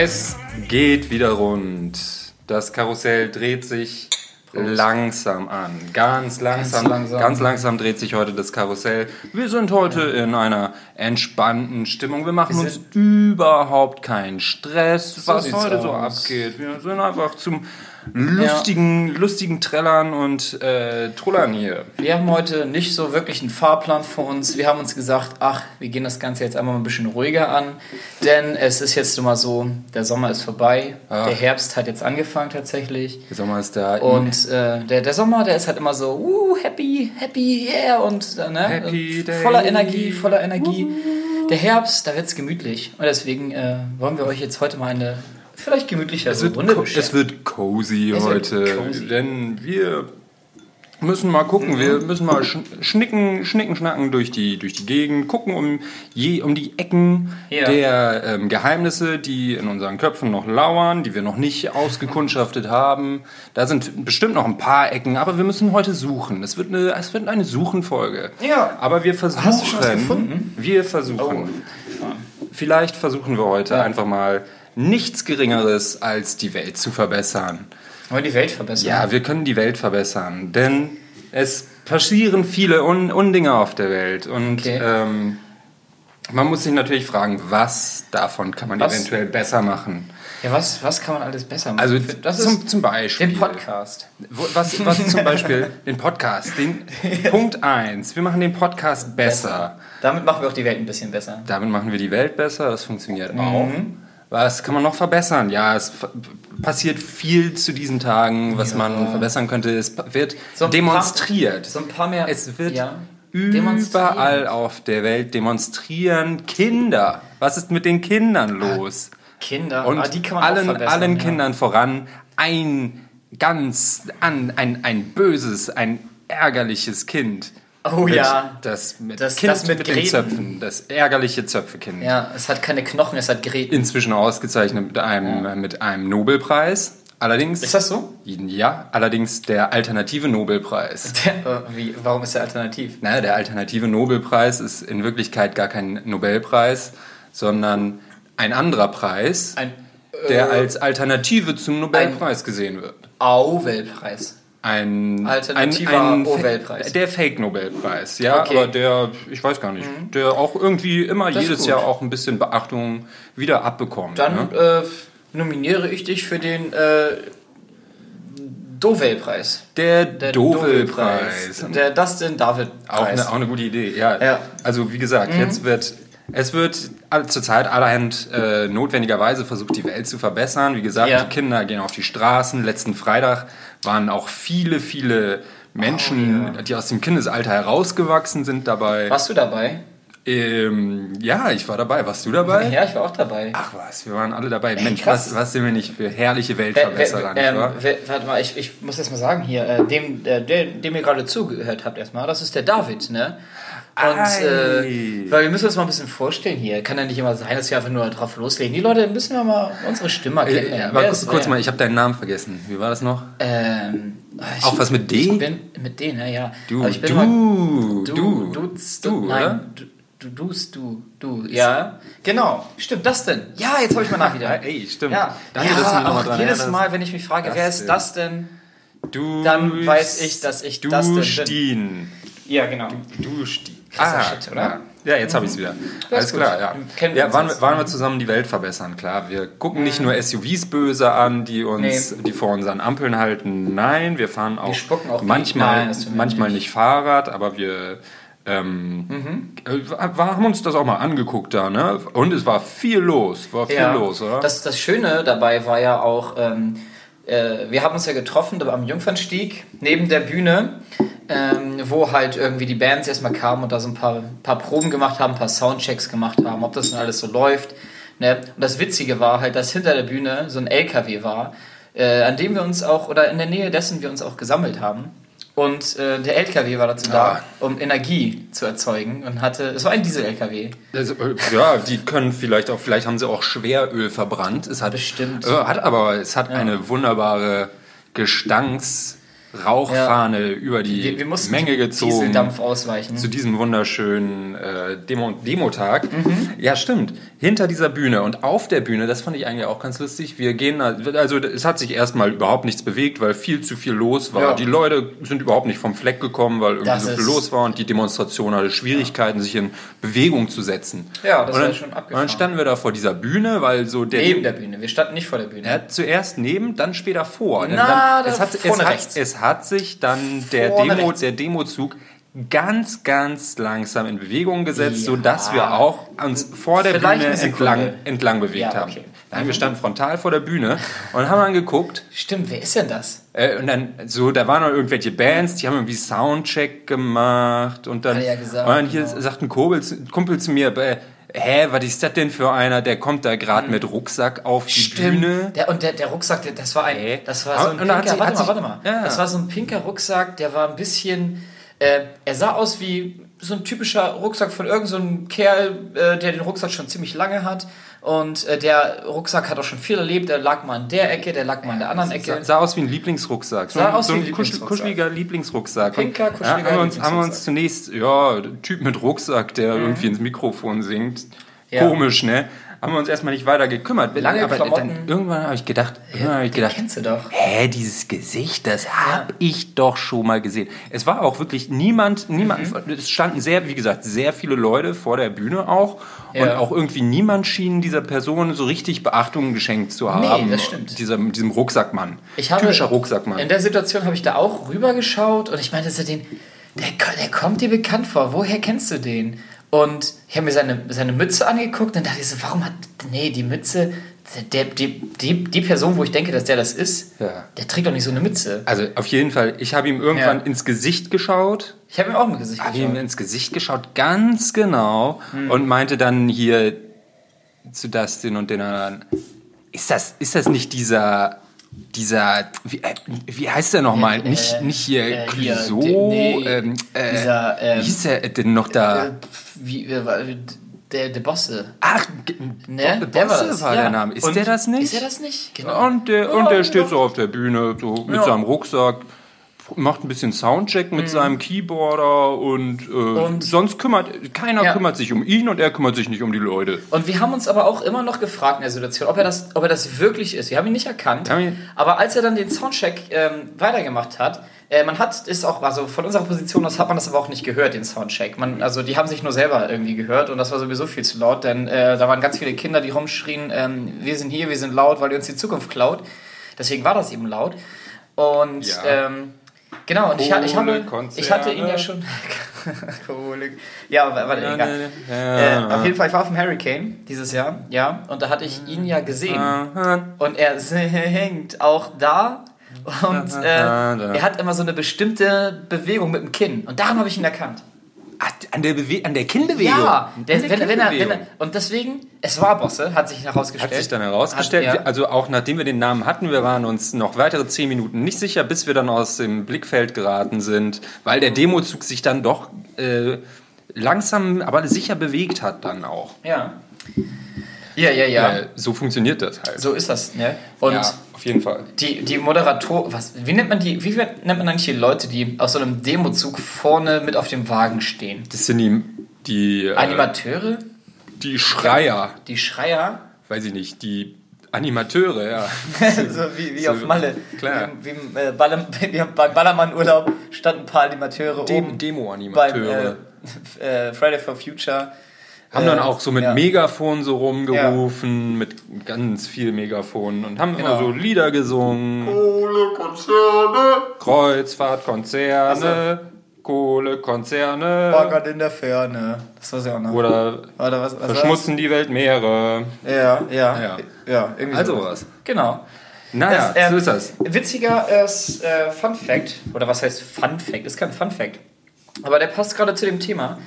Es geht wieder rund. Das Karussell dreht sich langsam an. Ganz langsam, ganz langsam. langsam. dreht sich heute das Karussell. Wir sind heute in einer entspannten Stimmung. Wir machen Wir uns überhaupt keinen Stress, was heute so aus. abgeht. Wir sind einfach zum lustigen, lustigen Trellern und äh, Trullern hier. Wir haben heute nicht so wirklich einen Fahrplan vor uns. Wir haben uns gesagt, ach, wir gehen das Ganze jetzt einmal ein bisschen ruhiger an. Denn es ist jetzt nun mal so, der Sommer ist vorbei. Ach. Der Herbst hat jetzt angefangen tatsächlich. Der Sommer ist da. Und äh, der, der Sommer, der ist halt immer so, uh, happy, happy, yeah, und äh, ne, Happy und voller. Energie, voller Energie. Der Herbst, da wird's gemütlich. Und deswegen äh, wollen wir euch jetzt heute mal eine vielleicht gemütlichere Es wird, co- bescheren. es wird cozy Es wird heute, cozy. denn wir müssen mal gucken, Mhm. wir müssen mal schn- schnicken, schnicken, schnacken durch die, durch die Gegend, gucken um, je, um die Ecken Ja. der ähm, Geheimnisse, die in unseren Köpfen noch lauern, die wir noch nicht ausgekundschaftet haben. Da sind bestimmt noch ein paar Ecken, aber wir müssen heute suchen. Es wird eine, es wird eine Suchenfolge. Ja. Aber wir versuchen, Hast du schon was gefunden? wir versuchen, Vielleicht versuchen wir heute einfach mal nichts Geringeres als die Welt zu verbessern. Wollen wir die Welt verbessern? Ja, wir können die Welt verbessern, denn es passieren viele Un Undinge auf der Welt und Okay. ähm, man muss sich natürlich fragen, was davon kann man Was? eventuell besser machen. Ja, was, was kann man alles besser machen? Also das zum, zum Beispiel. den Podcast. Was, was zum Beispiel den Podcast, den Punkt 1. Wir machen den Podcast besser. Damit machen wir auch die Welt ein bisschen besser. Damit machen wir die Welt besser, das funktioniert Mhm. auch. Was kann man noch verbessern? Ja, es passiert viel zu diesen Tagen, was man verbessern könnte. Es wird So demonstriert. Paar, so ein paar mehr. es wird ja, überall auf der Welt demonstrieren Kinder. Was ist mit den Kindern los? Kinder. Und ah, die kann man allen, allen ja. Kindern voran ein ganz an, ein, ein böses, ein ärgerliches Kind. Oh Mit- ja. Das mit, Das- kind das mit den Gräten. Zöpfen. Das ärgerliche Zöpfekind. Ja, es hat keine Knochen, es hat Geräte. Inzwischen ausgezeichnet mit einem, äh, mit einem Nobelpreis. Allerdings. Ist das so? Ja, allerdings der alternative Nobelpreis. Der, äh, wie, warum ist der alternativ? Naja, der alternative Nobelpreis ist in Wirklichkeit gar kein Nobelpreis, sondern ein anderer Preis, Ein der als Alternative zum Nobelpreis gesehen wird. Auwelpreis. Ein Alternativer Nobelpreis. Der Fake-Nobelpreis, ja, Okay. Mhm. aber der, ich weiß gar nicht, der auch irgendwie immer Das jedes. Jahr auch ein bisschen Beachtung wieder abbekommt. Dann ne? äh, nominiere ich dich für den äh, Dovel-Preis. Der, Der Dovel-Preis. Der Dustin David Auch eine, auch eine gute Idee, ja. Ja. Also wie gesagt, jetzt wird es wird zurzeit allerhand äh, notwendigerweise versucht, die Welt zu verbessern. Wie gesagt, Ja. die Kinder gehen auf die Straßen. Letzten Freitag waren auch viele, viele Menschen, Oh, die aus dem Kindesalter herausgewachsen sind dabei. Warst du dabei? Ähm, ja, ich war dabei. Warst du dabei? Ja, ich war auch dabei. Ach was, wir waren alle dabei. Mensch, krass. was, was sind wir nicht für herrliche Weltverbesserer, wer- nicht ähm, wahr? wer- warte mal, ich, ich muss erst mal sagen hier, äh, dem, äh, dem ihr gerade zugehört habt erstmal, das ist der David, ne? Und äh, Ei. weil wir müssen uns mal ein bisschen vorstellen hier. Kann ja nicht immer sein, dass wir einfach nur drauf loslegen. Die Leute müssen wir mal unsere Stimme Äh, aber Wer kurz, kurz mal, ich habe deinen Namen vergessen. Wie war das noch? Ähm, ah, ich, Auch was mit D? Ich bin mit D, ne, ja. Du, Aber ich bin du, mal, du, du, du, du, nein, oder? du, du, du's, du, du, ja. Genau, stimmt, das denn? Ja, jetzt habe ich mal nach wieder. Ey, stimmt. Ja, Danke, ja du auch dran jedes. Mal, wenn ich mich frage, wer ist das denn? Du Dann weiß ich, dass ich du das denn bin. Ja, genau. Du Stien. Krasser Shit, oder? Ja, ja jetzt habe ich es wieder. Alles gut. klar, ja. Kennen wir Ja, waren, wir- waren wir zusammen die Welt verbessern, klar. Wir gucken nicht nur SUVs böse an, die uns, Nee. die vor unseren Ampeln halten. Nein, wir fahren auch, spucken auch manchmal, Nein, das wir manchmal nicht. nicht Fahrrad, aber wir ähm, Mhm. äh, wir haben uns das auch mal angeguckt da, ne? Und es war viel los, war viel Ja, los, oder? Das, das Schöne dabei war ja auch, ähm, äh, wir haben uns ja getroffen am Jungfernstieg neben der Bühne, ähm, wo halt irgendwie die Bands erstmal kamen und da so ein paar, paar Proben gemacht haben, ein paar Soundchecks gemacht haben, ob das denn alles so läuft. Ne? Und das Witzige war halt, dass hinter der Bühne so ein LKW war, äh, an dem wir uns auch, oder in der Nähe dessen wir uns auch gesammelt haben. Und äh, der LKW war dazu Ah. da, um Energie zu erzeugen und hatte, es war ein Diesel-LKW. Also, äh, ja, die können vielleicht auch, vielleicht haben sie auch Schweröl verbrannt. Es hat Bestimmt. Äh, hat aber, es hat eine wunderbare Gestanksrauchfahne über die Wir, wir Menge gezogen. Dieseldampf ausweichen. Zu diesem wunderschönen äh, Demo Demotag. Mhm. Ja, stimmt. Hinter dieser Bühne und auf der Bühne, das fand ich eigentlich auch ganz lustig. Wir gehen, also es hat sich erstmal überhaupt nichts bewegt, weil viel zu viel los war. Ja. Die Leute sind überhaupt nicht vom Fleck gekommen, weil irgendwie Das so viel los war und die Demonstration hatte Schwierigkeiten, sich in Bewegung zu setzen. Ja, das und war dann, schon Und abgefahren. dann standen wir da vor dieser Bühne, weil so der Neben der Bühne. Wir standen nicht vor der Bühne. ja, zuerst neben, dann später vor. Na, dann, es, da hat, es, vorne hat, rechts. Es hat sich dann der, Demo, der Demozug ganz, ganz langsam in Bewegung gesetzt, Ja. sodass wir auch uns vor der Vielleicht Bühne entlang, entlang bewegt Ja, haben. okay. Nein, wir standen frontal vor der Bühne und haben angeguckt. Stimmt, wer ist denn das? Äh, und dann so, da waren noch irgendwelche Bands, die haben irgendwie Soundcheck gemacht und dann, ja gesagt, und dann hier genau. sagt ein Kumpel, zu- Kumpel zu mir, äh, hä, was ist das denn für einer, der kommt da gerade mit Rucksack auf die Bühne. Der, und der, der Rucksack, der, das war ein, Hä? das war so ein Und da pinker, sie- warte mal, sich- warte mal. Ja. Das war so ein pinker Rucksack, der war ein bisschen, äh, er sah aus wie so ein typischer Rucksack von irgendeinem so Kerl, äh, der den Rucksack schon ziemlich lange hat. Und äh, der Rucksack hat auch schon viel erlebt. Der lag mal in der Ecke, der lag mal in der anderen Ecke. Sah, sah aus wie ein Lieblingsrucksack. So, Sah ein- aus so ein Lieblingsrucksack. kuscheliger Lieblingsrucksack. Pinker, kuscheliger ja, haben, wir uns, haben wir uns zunächst, ja, Typ mit Rucksack, der irgendwie ins Mikrofon singt. Mhm. Ja. Komisch, ne? Haben wir uns erstmal nicht weiter gekümmert. Lange aber Klamotten. dann irgendwann habe ich gedacht, irgendwann hab ich gedacht, kennst du doch. hä, dieses Gesicht, das hab ich doch schon mal gesehen. Es war auch wirklich niemand, niemand, Mhm. es standen sehr, wie gesagt, sehr viele Leute vor der Bühne auch. Und Ja. auch irgendwie niemand schien dieser Person so richtig Beachtung geschenkt zu haben. das stimmt. Diesem, diesem Rucksackmann. Ich habe, Typischer Rucksackmann. In der Situation habe ich da auch rübergeschaut und ich meinte so den, der, der kommt dir bekannt vor. Woher kennst du den? Und ich habe mir seine, seine Mütze angeguckt und dachte ich so, warum hat, nee, die Mütze, der, die, die, die Person, wo ich denke, dass der das ist, Ja. der trägt doch nicht so eine Mütze. Also auf jeden Fall, ich habe ihm irgendwann Ja. ins Gesicht geschaut, Ich habe ihm auch im Gesicht habe ihm geschaut. ins Gesicht geschaut, ganz genau, Hm. und meinte dann hier zu Dustin und den anderen, ist das, ist das nicht dieser, dieser, wie, äh, wie heißt der nochmal? Äh, nicht, nicht hier äh, hier, Clouseau, de- nee, ähm, äh, dieser, ähm, wie hieß der denn noch da? Äh, wie, äh, der, der Bosse. Ach, Ne? Bosse Der war, das, war ja. der Name. Ist Und der das nicht? Ist er das nicht? Genau. Und der, und der steht so auf der Bühne, so mit Ja. seinem Rucksack, macht ein bisschen Soundcheck mit seinem Keyboarder und, äh, Mhm. Und- sonst kümmert, keiner Ja. kümmert sich um ihn und er kümmert sich nicht um die Leute. Und wir haben uns aber auch immer noch gefragt in der Situation, ob er das, ob er das wirklich ist. Wir haben ihn nicht erkannt. Ihn- aber als er dann den Soundcheck ähm, weitergemacht hat, äh, man hat ist auch, also von unserer Position aus hat man das aber auch nicht gehört, den Soundcheck. Man, also die haben sich nur selber irgendwie gehört und das war sowieso viel zu laut, denn äh, da waren ganz viele Kinder, die rumschrien, ähm, wir sind hier, wir sind laut, weil ihr uns die Zukunft klaut. Deswegen war das eben laut. Und Ja. ähm, genau, und ich, ich, habe, ich hatte ihn ja schon. Kohle. Ja, warte, Ja, egal. ne, ja. Äh, auf jeden Fall, ich war auf dem Hurricane dieses Jahr, ja, und da hatte ich ihn ja gesehen. Und er singt auch da. Und äh, er hat immer so eine bestimmte Bewegung mit dem Kinn. Und daran habe ich ihn erkannt. Ach, an der, Bewe an der Kinnbewegung. Ja, der, der wenn, wenn er, wenn er, Kinnbewegung. und deswegen, es war Bosse, hat sich herausgestellt. Hat sich dann herausgestellt, Hat- ja. also auch nachdem wir den Namen hatten, wir waren uns noch weitere zehn Minuten nicht sicher, bis wir dann aus dem Blickfeld geraten sind, weil der Demozug sich dann doch äh, langsam, aber sicher bewegt hat dann auch. Ja. Ja, ja, ja. Äh, so funktioniert das halt. So ist das, ne? Und ja, auf jeden Fall. die, die Moderator, was, wie nennt man die, wie nennt man eigentlich die Leute, die aus so einem Demozug vorne mit auf dem Wagen stehen? Das sind die, die, äh, Animateure? die Schreier, Die Schreier? weiß ich nicht, die Animateure, ja. so wie, wie So, auf Malle. klar. Wie, wie, äh, Baller, wie beim Ballermann-Urlaub standen ein paar Animateure Dem, oben beim Demo-Animateure. äh, äh, Friday for Future. Haben äh, dann auch so mit ja. Megafon so rumgerufen, mit ganz viel Megafon und haben immer Genau. so Lieder gesungen. Kohlekonzerne. Kreuzfahrtkonzerne, Kohlekonzerne Baggert in der Ferne. Das war ja auch noch. oder Oder was, was verschmutzen die Weltmeere. war's? Ja, ja. Ja. Ja, irgendwie Also sowas. was. Genau. Naja, Das, ähm, so ist das. Witziger äh, Fun Fact, oder was heißt Fun Fact? Ist kein Fun Fact. Aber der passt gerade zu dem Thema.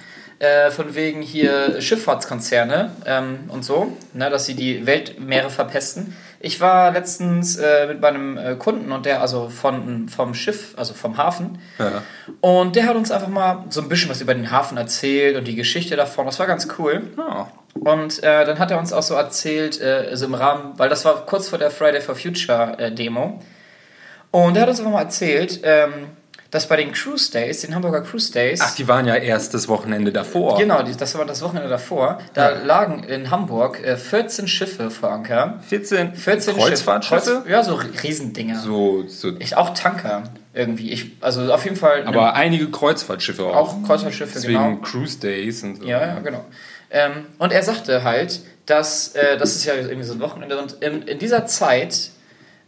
Äh, von wegen hier Schifffahrtskonzerne ähm, und so, ne, dass sie die Weltmeere verpesten. Ich war letztens äh, mit meinem äh, Kunden und der, also von, vom Schiff, also vom Hafen. Ja. Und der hat uns einfach mal so ein bisschen was über den Hafen erzählt und die Geschichte davon. Das war ganz cool. Oh. Und äh, dann hat er uns auch so erzählt, äh, so im Rahmen, weil das war kurz vor der Friday for Future äh, Demo. Und er hat uns einfach mal erzählt, ähm, dass bei den Cruise Days, den Hamburger Cruise Days, Ach, die waren ja erst das Wochenende davor. genau, das war das Wochenende davor, da lagen in Hamburg äh, 14 Schiffe vor Anker. 14, 14 Kreuzfahrtschiffe? Schiffe. Kreuz, ja, so Riesendinger. So, so, Ich, auch Tanker irgendwie. Ich, also auf jeden Fall. aber einige Kreuzfahrtschiffe auch. auch Kreuzfahrtschiffe, Deswegen genau. Cruise Days und so. Ja, ja, genau. Ähm, und er sagte halt, dass äh, das ist ja irgendwie so ein Wochenende und in, in dieser Zeit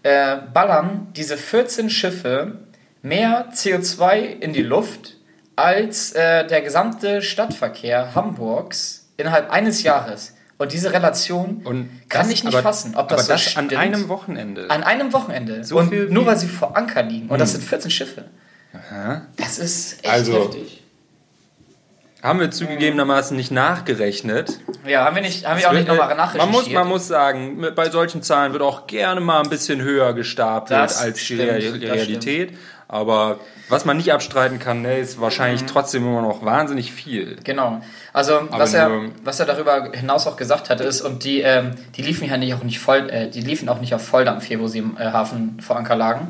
äh, ballern diese 14 Schiffe mehr CO2 in die Luft als äh, der gesamte Stadtverkehr Hamburgs innerhalb eines Jahres. Und diese Relation Und kann das- ich nicht aber- fassen, ob das, aber so das an stimmt. einem Wochenende. An einem Wochenende. So und viel nur weil sie vor Anker liegen. Und das sind 14 Schiffe. Das ist echt Also, heftig. Haben wir zugegebenermaßen nicht nachgerechnet. Ja, haben wir, nicht, haben wir auch nicht nochmal man nachrecherchiert. muss, man muss sagen, bei solchen Zahlen wird auch gerne mal ein bisschen höher gestapelt Das als die stimmt, das Realität. Aber was man nicht abstreiten kann, ne, ist wahrscheinlich Mhm. trotzdem immer noch wahnsinnig viel. Genau. Also was er, was er darüber hinaus auch gesagt hatte, ist, und die, ähm, die liefen ja nicht auch nicht voll, äh, die liefen auch nicht auf Volldampf hier, wo sie im äh, Hafen vor Anker lagen.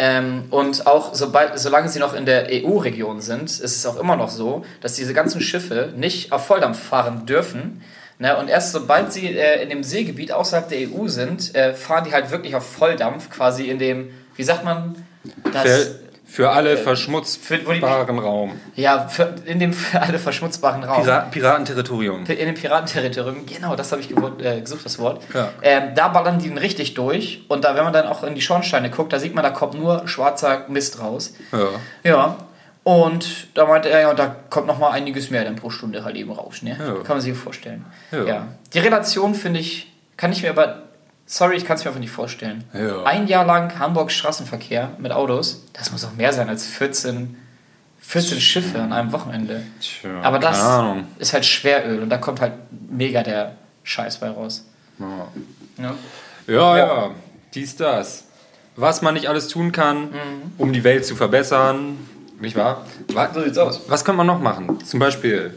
Ähm, und auch sobald, solange sie noch in der EU-Region sind, ist es auch immer noch so, dass diese ganzen Schiffe nicht auf Volldampf fahren dürfen. Ne? Und erst sobald sie äh, in dem Seegebiet außerhalb der EU sind, äh, fahren die halt wirklich auf Volldampf, quasi in dem, wie sagt man, das, Für, für alle Äh, verschmutzbaren Raum. ja, für, in dem für alle verschmutzbaren Raum. Pira Piratenterritorium. In dem Piratenterritorium, genau, das habe ich äh, gesucht, das Wort. Ja. Ähm, da ballern die ihn richtig durch. Und da, wenn man dann auch in die Schornsteine guckt, da sieht man, da kommt nur schwarzer Mist raus. Ja. Ja. Und da meinte er, ja, und da kommt noch mal einiges mehr dann pro Stunde halt eben raus. Ne? Ja. Kann man sich vorstellen. Ja. Ja. Die Relation finde ich, kann ich mir aber, sorry, ich kann es mir einfach nicht vorstellen. Ja. Ein Jahr lang Hamburg Straßenverkehr mit Autos, das muss auch mehr sein als 14, 14 Schiffe an einem Wochenende. Tja, Aber das ist halt Schweröl und da kommt halt mega der Scheiß bei raus. Ja. Ja. Ja, ja, dies, das. Was man nicht alles tun kann, um die Welt zu verbessern. Nicht wahr? Wa- So sieht's aus. Was könnte man noch machen? Zum Beispiel,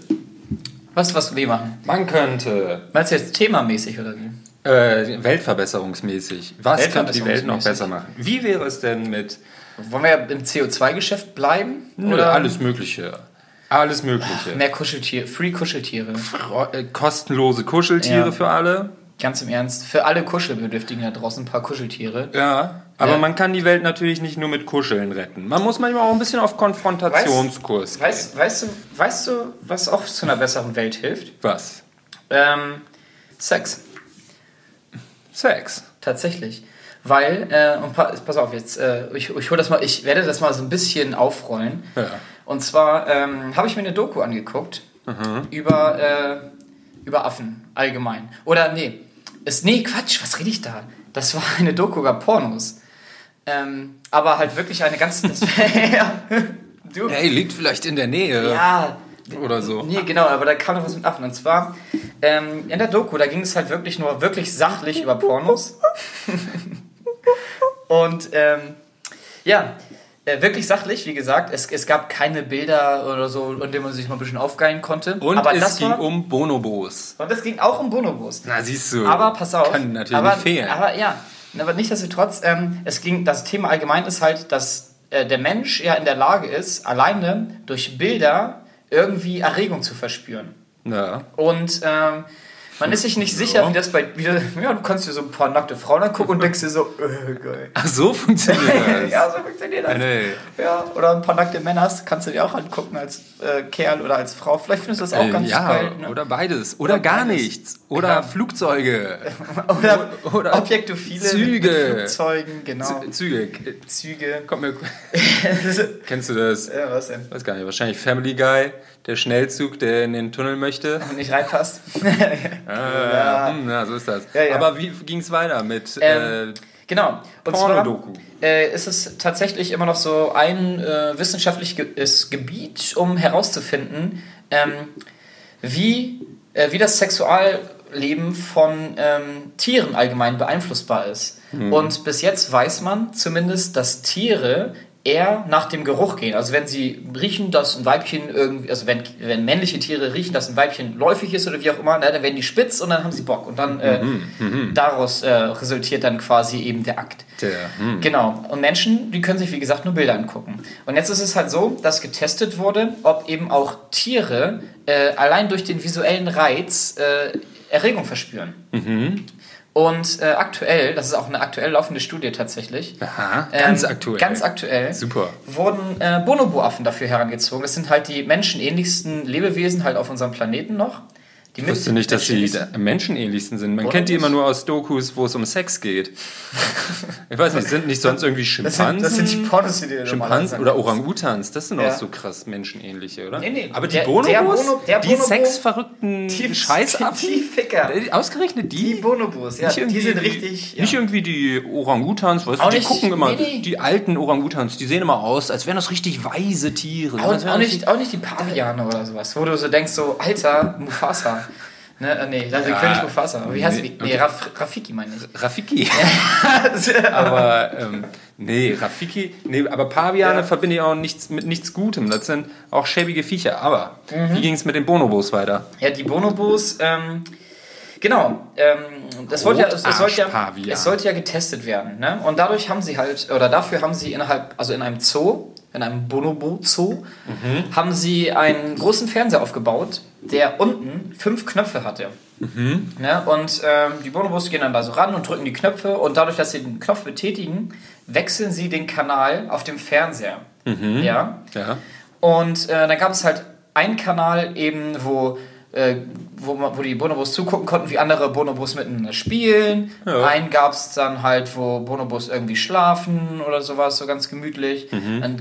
Was, was wir machen? man könnte Meinst du jetzt themamäßig oder wie? Äh, weltverbesserungsmäßig. Was könnte die Welt noch besser machen? Wie wäre es denn mit Wollen wir im CO2-Geschäft bleiben? Nö, alles Mögliche? Alles Mögliche. Mehr Kuscheltiere, Free Kuscheltiere. Ro- äh, Kostenlose Kuscheltiere Ja. für alle. Ganz im Ernst. Für alle Kuschelbedürftigen da draußen ein paar Kuscheltiere. Ja. Aber Ja. man kann die Welt natürlich nicht nur mit Kuscheln retten. Man muss manchmal auch ein bisschen auf Konfrontationskurs gehen. Weißt, weißt, du, weißt du, was auch zu einer besseren Welt hilft? Was? Ähm, Sex. Sex. Tatsächlich. Weil, äh, und pa pass auf, jetzt, äh, ich, ich hol das mal, ich werde das mal so ein bisschen aufrollen. Ja. Und zwar ähm, habe ich mir eine Doku angeguckt über, äh, über Affen allgemein. Oder nee, ist, nee, Quatsch, was rede ich da? Das war eine Doku über Pornos. Ähm, aber halt wirklich eine ganz. Das, ja, du, Hey, liegt vielleicht in der Nähe. ja, Oder so. Nee, genau, aber da kam noch was mit Affen. Und zwar ähm, in der Doku, da ging es halt wirklich nur wirklich sachlich über Pornos. Und ähm, ja, äh, wirklich sachlich, wie gesagt. Es, es gab keine Bilder oder so, in denen man sich mal ein bisschen aufgeilen konnte. Und aber es das ging war, um Bonobos. Und es ging auch um Bonobos. Na, siehst du. Aber pass auf. Kann natürlich aber, nicht fehlen. Aber ja, aber nichtsdestotrotz, ähm, es ging, das Thema allgemein ist halt, dass äh, der Mensch ja in der Lage ist, alleine durch Bilder irgendwie Erregung zu verspüren. ja. Und ähm, man ist sich nicht sicher, wie das bei. Wie, ja, du kannst dir so ein paar nackte Frauen angucken und denkst dir so, äh, geil. Ach, so funktioniert das. ja, so funktioniert das. Nee. Ja, oder ein paar nackte Männer kannst du dir auch angucken als äh, Kerl oder als Frau. Vielleicht findest du das auch Äh, ganz ja, geil. Ne? oder beides. Oder, Oder gar beides. nichts. Oder Ja. Flugzeuge. oder, oder Objektophile Züge. Flugzeugen, genau. Züge. Züge. Kommt mir. Kennst du das? ja, was denn? Weiß gar nicht. Wahrscheinlich Family Guy, der Schnellzug, der in den Tunnel möchte. Nicht reinpasst. Ah, Ja. hm, ja, so ist das. Ja, ja. Aber wie ging es weiter mit Ähm, äh, Genau. Und zwar äh, ist es tatsächlich immer noch so ein äh, wissenschaftliches Gebiet, um herauszufinden, ähm, wie, äh, wie das Sexual, Leben von ähm, Tieren allgemein beeinflussbar ist. Und bis jetzt weiß man zumindest, dass Tiere eher nach dem Geruch gehen. Also wenn sie riechen, dass ein Weibchen irgendwie, also wenn, wenn männliche Tiere riechen, dass ein Weibchen läufig ist oder wie auch immer, ne, dann werden die spitz und dann haben sie Bock. Und dann äh, daraus äh, resultiert dann quasi eben der Akt. Der, hm. Genau. Und Menschen, die können sich, wie gesagt, nur Bilder angucken. Und jetzt ist es halt so, dass getestet wurde, ob eben auch Tiere äh, allein durch den visuellen Reiz äh, Erregung verspüren. Und äh, aktuell, das ist auch eine aktuell laufende Studie tatsächlich. Aha, ganz ähm, aktuell. Ganz aktuell. Super. Wurden äh, Bonobo-Affen dafür herangezogen. Das sind halt die menschenähnlichsten Lebewesen halt auf unserem Planeten noch. Die Ich wusste nicht, dass sie menschenähnlichsten- am menschenähnlichsten sind. Man Bonobos? kennt die immer nur aus Dokus, wo es um Sex geht. Ich weiß nicht, sind nicht sonst irgendwie Das Schimpansen? sind, das sind die Pornos, die dir Schimpansen oder Orang-Utans, das sind Ja. auch so krass menschenähnliche, oder? Nee, nee, Aber die der- Bonobos, der Bono- der die Bonobo- sexverrückten Die- Scheißaffen, die Ficker. Äh, ausgerechnet die? Die Bonobos, ja, die sind richtig. Ja. Nicht irgendwie die Orang-Utans, weißt du, die nicht- gucken immer, nee, nee. die alten Orang-Utans, die sehen immer aus, als wären das richtig weise Tiere. Auch, auch, das nicht, auch nicht die Paviane oder sowas, wo du so denkst, so, Alter, Mufasa. Ne, äh, nee, das ist Ja. König Mufasa. Wie heißt Nee, die? Nee, okay. Raf, Rafiki meine ich. Rafiki. aber ähm, nee, Rafiki, nee, aber Paviane Ja. verbinde ich auch nichts mit nichts Gutem. Das sind auch schäbige Viecher. Aber Mhm. wie ging es mit den Bonobos weiter? Ja, die Bonobos, ähm, genau, ähm, das wollte ja, es, es, sollte ja, es sollte ja getestet werden. Ne? Und dadurch haben sie halt, oder dafür haben sie innerhalb, also in einem Zoo, in einem Bonobo-Zoo, Mhm. haben sie einen großen Fernseher aufgebaut, der unten fünf Knöpfe hatte. Mhm. Ne? Und ähm, die Bonobos gehen dann da so ran und drücken die Knöpfe und dadurch, dass sie den Knopf betätigen, wechseln sie den Kanal auf dem Fernseher. Mhm. Ja. Ja. Und äh, dann gab es halt einen Kanal eben, wo, äh, wo, man, wo die Bonobos zugucken konnten, wie andere Bonobos miteinander spielen. Ja. Einen gab es dann halt, wo Bonobos irgendwie schlafen oder sowas, so ganz gemütlich. Mhm. Dann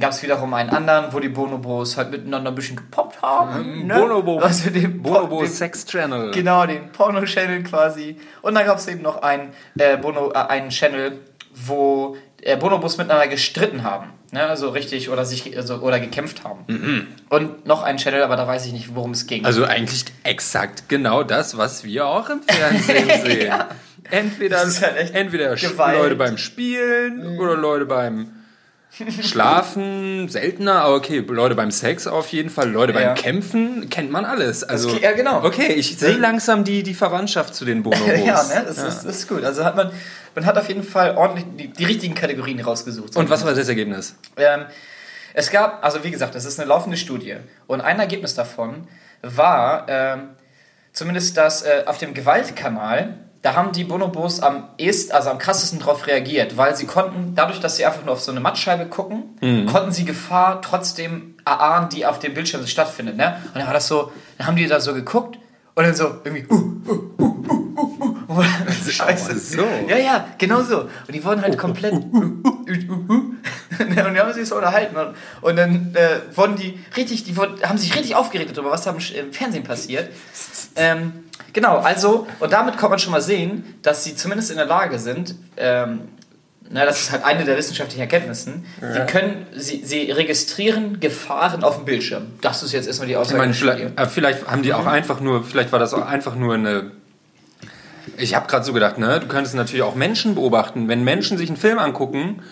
gab es wiederum einen anderen, wo die Bonobos halt miteinander ein bisschen gepoppt haben. Ne? Mhm. Bonobo, Also den Bonobo den, Sex Channel. Genau, den Porno-Channel quasi. Und dann gab es eben noch einen, äh, Bono, äh, einen Channel, wo Bonobos miteinander gestritten haben. Ne? Also richtig oder sich also, oder gekämpft haben. Und noch ein Channel, aber da weiß ich nicht, worum es ging. Mhm. Also eigentlich exakt genau das, was wir auch im Fernsehen sehen. Entweder, Das ist halt entweder Gewalt. Mhm. Leute beim Spielen oder Leute beim Schlafen, seltener, aber okay, Leute beim Sex auf jeden Fall, Leute Ja. beim Kämpfen, kennt man alles. Also, ja, genau. Okay, ich sehe langsam die, die Verwandtschaft zu den Bonobos. ja, ne? das, Ja. Ist, das ist gut. Also hat man, man hat auf jeden Fall ordentlich die, die richtigen Kategorien rausgesucht. Und was war das Ergebnis? Ähm, es gab, also wie gesagt, das ist eine laufende Studie. Und ein Ergebnis davon war ähm, zumindest, dass äh, auf dem Gewaltkanal, da haben die Bonobos am ehesten, also am krassesten drauf reagiert, weil sie konnten, dadurch, dass sie einfach nur auf so eine Mattscheibe gucken, konnten sie Gefahr trotzdem erahnen, die auf dem Bildschirm stattfindet. Ne? Und dann war das so, dann haben die da so geguckt und dann so irgendwie, uh, uh, uh, uh, uh, uh. Scheiße. so. Ja, ja, genau so. Und die wurden halt komplett. und die haben sich so unterhalten. Und, und dann äh, wurden die richtig, die wurden, haben sich richtig aufgeregt darüber, was da im, Fernsehen passiert. Ähm, genau, also, und damit kann man schon mal sehen, dass sie zumindest in der Lage sind, ähm, na, das ist halt eine der wissenschaftlichen Erkenntnissen. Sie können, sie, sie registrieren Gefahren auf dem Bildschirm. Das ist jetzt erstmal die Ich Aussage. meine, der Studie. vielleicht, äh, vielleicht haben die auch einfach nur, vielleicht war das auch einfach nur eine. Ich habe gerade so gedacht, ne, du könntest natürlich auch Menschen beobachten. Wenn Menschen sich einen Film angucken,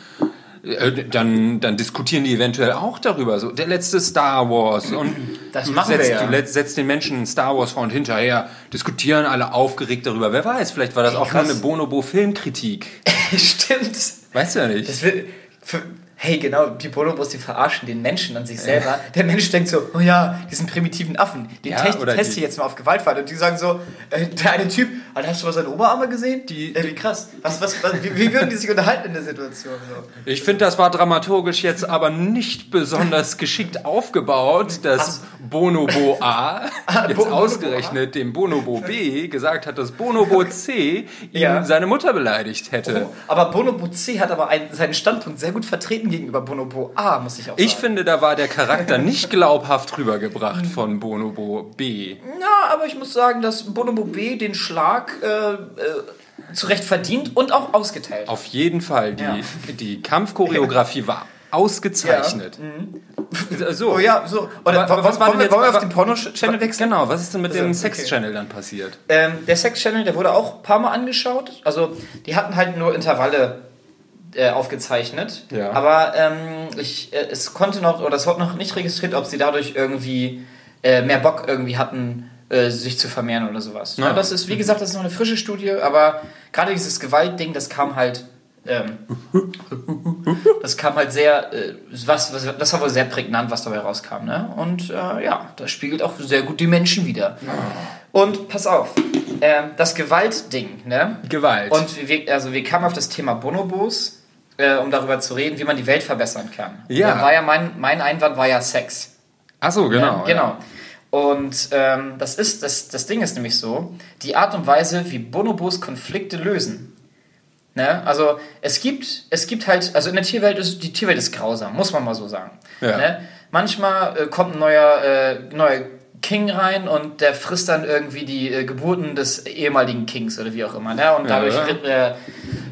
äh, dann, dann diskutieren die eventuell auch darüber. So, der letzte Star Wars und Das machen wir setzt, ja. du setzt den Menschen Star Wars vor und hinterher, diskutieren alle aufgeregt darüber. Wer weiß, vielleicht war das auch nur krass. eine Bonobo-Filmkritik. Stimmt. Weißt du ja nicht. Für, hey, genau, die Bonobos, die verarschen den Menschen an sich selber. Der Mensch denkt so, oh ja, diesen primitiven Affen, den Ja, teste ich jetzt mal auf Gewaltfall. Und die sagen so, äh, der eine Typ, Alter, hast du mal seine Oberarme gesehen? Die- äh, wie krass. Was, was, was, wie, wie würden die sich unterhalten in der Situation? So? Ich finde, das war dramaturgisch jetzt aber nicht besonders geschickt aufgebaut, dass Bonobo A jetzt Bo- Bonobo ausgerechnet dem Bonobo B gesagt hat, dass Bonobo C ihm Ja. seine Mutter beleidigt hätte. Oh, aber Bonobo C hat aber einen, seinen Standpunkt sehr gut vertreten gegenüber Bonobo A, muss ich auch sagen. Ich finde, da war der Charakter nicht glaubhaft rübergebracht von Bonobo B. Ja, aber ich muss sagen, dass Bonobo B den Schlag äh, äh, zu Recht verdient und auch ausgeteilt. hat. Auf jeden Fall. Die, Ja. die Kampfchoreografie war ausgezeichnet. So. Oh ja, so. Oder Aber- aber was war wollen, jetzt- wollen wir auf den Porno-Channel wechseln? Genau, was ist denn mit dem Also, okay. Sex-Channel dann passiert? Ähm, der Sex-Channel, der wurde auch ein paar Mal angeschaut. Also, die hatten halt nur Intervalle äh, aufgezeichnet. Ja. Aber ähm, ich, äh, es konnte noch, oder es wurde noch nicht registriert, ob sie dadurch irgendwie äh, mehr Bock irgendwie hatten, äh, sich zu vermehren oder sowas. Ja. Das ist, wie gesagt, das ist noch eine frische Studie, aber gerade dieses Gewaltding, das kam halt. Ähm, das kam halt sehr, äh, was, was, das war wohl sehr prägnant, was dabei rauskam. Ne? Und ja, das spiegelt auch sehr gut die Menschen wieder. Und pass auf, ähm, das Gewaltding, ne? Gewalt. Und wir, also wir kamen auf das Thema Bonobos, äh, um darüber zu reden, wie man die Welt verbessern kann. Ja. Da war ja mein, mein Einwand war ja Sex. Ach so, genau. Ja, genau. Und ähm, das ist, das, das Ding ist nämlich so, die Art und Weise, wie Bonobos Konflikte lösen. Ne? Also es gibt, es gibt halt, also in der Tierwelt ist, die Tierwelt ist grausam, muss man mal so sagen. Ja. Ne? Manchmal äh, kommt ein neuer, äh, neuer King rein und der frisst dann irgendwie die äh, Geburten des ehemaligen Kings oder wie auch immer. Ne? Und dadurch ja. äh,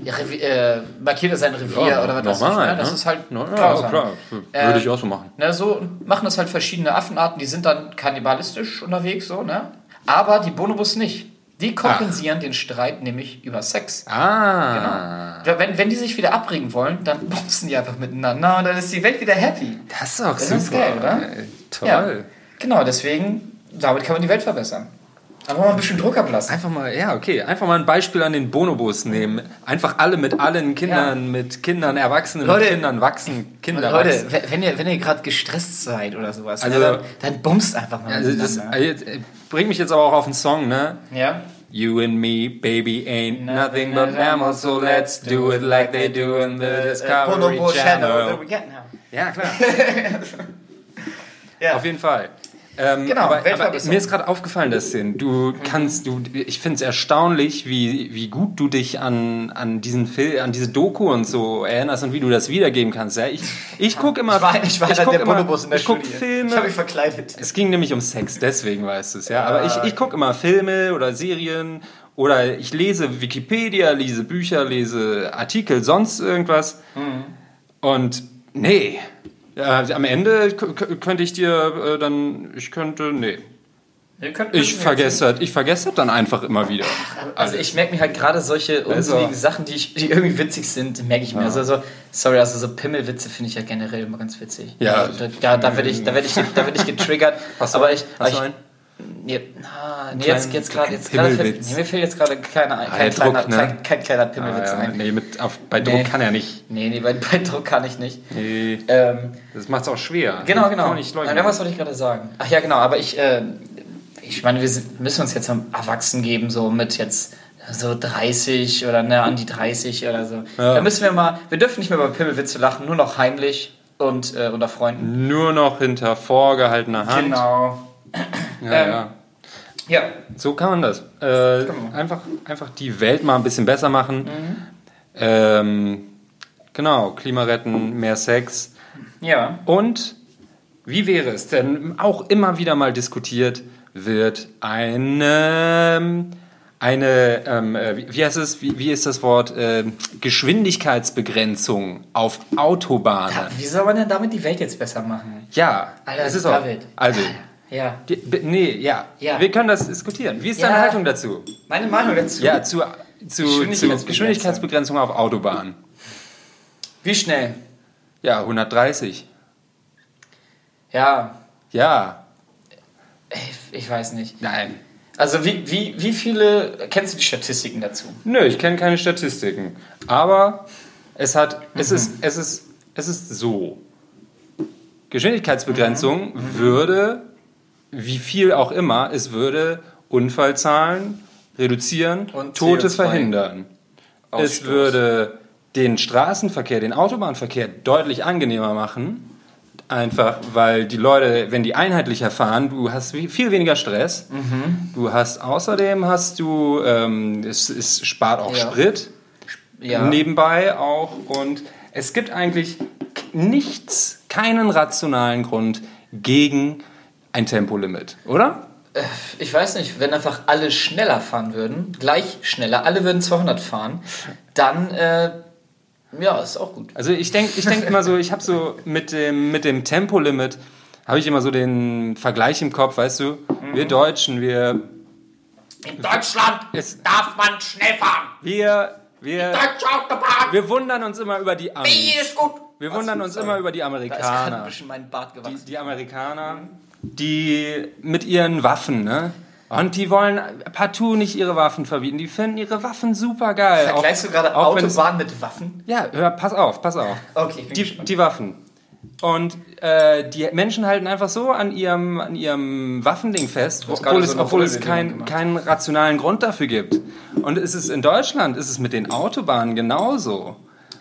ja, äh, markiert er sein Revier Ja, oder was weiß ich. normal, Ne? Das ne? ist halt No, ja, grausam. klar. Äh, Würde ich auch so machen. Ne, so machen das halt verschiedene Affenarten, die sind dann kannibalistisch unterwegs, so, ne? Aber die Bonobos nicht. Die kompensieren den Streit nämlich über Sex. Ah. Genau. Wenn, wenn die sich wieder abregen wollen, dann bumsen die einfach miteinander und dann ist die Welt wieder happy. Das ist doch Das super. ist geil, oder? Toll. Ja. Genau, deswegen, damit kann man die Welt verbessern. Einfach mal ein bisschen Druck ablassen. Einfach mal, ja, okay. Einfach mal ein Beispiel an den Bonobos nehmen. Einfach alle mit allen Kindern, mit Kindern, Erwachsenen, Leute- mit Kindern wachsen. Kinder Leute, wachsen. wenn ihr, wenn ihr gerade gestresst seid oder sowas, Also- dann, dann bumst einfach mal Also das äh, bringt mich jetzt aber auch auf den Song, ne? ja? You and me, baby, ain't nothing but mammals, so let's do it like they do in the Discovery Bonobo Channel. Channel. we get now. Ja, klar. Ja. Auf jeden Fall. Ähm, Genau, aber, aber mir ist gerade aufgefallen, das Du kannst, du, ich finde es erstaunlich, wie, wie gut du dich an, an diesen Film, an diese Doku und so erinnerst und wie du das wiedergeben kannst. Ja? Ich, ich gucke immer, Ich war, ich war einer guck der immer, in der ich guck Studie. Filme. Ich habe mich verkleidet. Es ging nämlich um Sex, deswegen weißt du es, ja. Aber ich, ich gucke immer Filme oder Serien oder ich lese Wikipedia, lese Bücher, lese Artikel, sonst irgendwas. Und nee. Ja, am Ende k- k- könnte ich dir äh, dann, ich könnte, nee. Könnt- Ich vergesse das, ich vergesse dann einfach immer wieder. Also ich merke mir halt gerade solche Also- unsinnigen Sachen, die, ich, die irgendwie witzig sind, merke ich mir. Also so, sorry, also so Pimmelwitze finde ich ja generell immer ganz witzig. Ja. Also, da, da werde ich, da werde ich, da werde ich getriggert. Hast du- aber ich, hast aber ich einen? Nee, ah, nee, jetzt, jetzt gerade, jetzt kleinen gerade, fällt- nee, mir fällt jetzt gerade keiner ein, Ah, kein, Druck, kleiner, ne? kein, kein kleiner Pimmelwitz Ah, ja, ein. nee, mit, auf, bei Druck Nee. kann er nicht. Nee, nee, bei, bei Druck kann ich nicht. Nee, Ähm, das macht es auch schwer. Genau, genau. nicht. Nein, was wollte ich gerade sagen? Ach ja, genau, aber ich, äh, ich meine, wir sind, müssen uns jetzt am Erwachsen geben, so mit jetzt so 30 oder ne, an die 30 oder so. Ja. Da müssen wir mal, wir dürfen nicht mehr über Pimmelwitze lachen, nur noch heimlich und äh, unter Freunden. Nur noch hinter vorgehaltener Hand. Genau. Ja, Ähm, ja. Ja, So kann man das. Äh, Genau. einfach, einfach die Welt mal ein bisschen besser machen. Mhm. Ähm, genau, Klima retten, mehr Sex. ja. Und wie wäre es denn, auch immer wieder mal diskutiert wird, eine, eine ähm, äh, wie heißt es, wie, wie ist das Wort, ähm, Geschwindigkeitsbegrenzung auf Autobahnen. Wie soll man denn damit die Welt jetzt besser machen? Ja, Alter, es ist auch. David. Also, Ja. die, nee, ja. Ja. wir können das diskutieren. Wie ist deine Ja. Haltung dazu? Meine Meinung dazu. Ja, zu, zu, zu Geschwindigkeitsbegrenzung. Geschwindigkeitsbegrenzung auf Autobahnen. Wie schnell? Ja, 130. Ja, Ja, ich, ich weiß nicht. nein. Also wie, wie, wie viele, kennst du die Statistiken dazu? Nö, ich kenne keine Statistiken. Aber es hat, es Mhm. ist, es ist, es ist so. Geschwindigkeitsbegrenzung Mhm. würde, wie viel auch immer, es würde Unfallzahlen reduzieren, Und Tote CO2 verhindern. Es Ausstoß. würde den Straßenverkehr, den Autobahnverkehr deutlich angenehmer machen. Einfach, weil die Leute, wenn die einheitlicher fahren, du hast viel weniger Stress. Mhm. Du hast außerdem hast du, ähm, es, es spart auch Ja. Sprit Ja. nebenbei auch und es gibt eigentlich nichts, keinen rationalen Grund gegen ein Tempolimit, oder? Ich weiß nicht, wenn einfach alle schneller fahren würden, gleich schneller, alle würden 200 fahren, dann, äh, Ja, ist auch gut. Also ich denke ich denk immer so, ich habe so mit dem, mit dem Tempolimit, habe ich immer so den Vergleich im Kopf, weißt du? Wir Deutschen, wir, In Deutschland Es- darf man schnell fahren. wir, wir, wir wundern uns immer über die Die Amis. ist gut. Wir wundern uns immer über die Da ist ein Amerikaner. bisschen mein Bart gewachsen. Die Amerikaner, die mit ihren Waffen, ne? Und die wollen partout nicht ihre Waffen verbieten. Die finden ihre Waffen super geil. Vergleichst du gerade auch wenn es- Autobahn mit Waffen? Ja, hör, pass auf, pass auf. Okay, ich bin Die, gespannt. die Waffen. Und äh, die Menschen halten einfach so an ihrem, an ihrem Waffending fest, obwohl gerade es, so obwohl es kein, keinen rationalen Grund dafür gibt. Und es ist in Deutschland, ist es mit den Autobahnen genauso.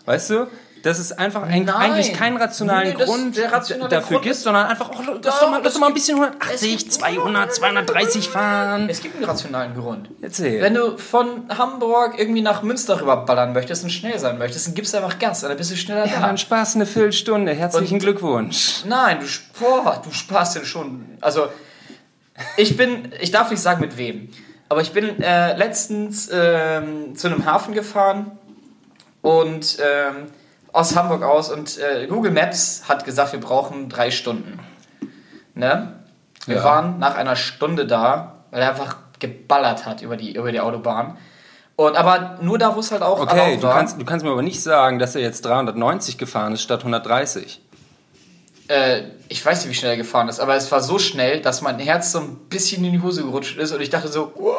Weißt du? Dass es einfach ein, eigentlich keinen rationalen Nee, Grund rationale dafür Grund gibt, sondern einfach, oh, lass Doch, doch mal, lass doch mal ein bisschen 180, gibt- 200, 230 fahren. Es gibt einen rationalen Grund. Erzähl. Wenn du von Hamburg irgendwie nach Münster rüberballern möchtest und schnell sein möchtest, dann gibst du einfach Gas dann bist du schneller ja, da. dann Spaß eine Viertelstunde. Herzlichen Und- Glückwunsch. Nein, du, boah, du sparst denn schon. Also, ich bin, ich darf nicht sagen mit wem, aber ich bin äh, letztens ähm, zu einem Hafen gefahren und ähm, aus Hamburg aus und äh, Google Maps hat gesagt, wir brauchen drei Stunden. Ne? Wir Ja. waren nach einer Stunde da, weil er einfach geballert hat über die, über die Autobahn. Und aber nur da, wo es halt auch Okay, du war. kannst, du kannst mir aber nicht sagen, dass er jetzt 390 gefahren ist statt 130. Äh, ich weiß nicht, wie schnell er gefahren ist, aber es war so schnell, dass mein Herz so ein bisschen in die Hose gerutscht ist und ich dachte so, what?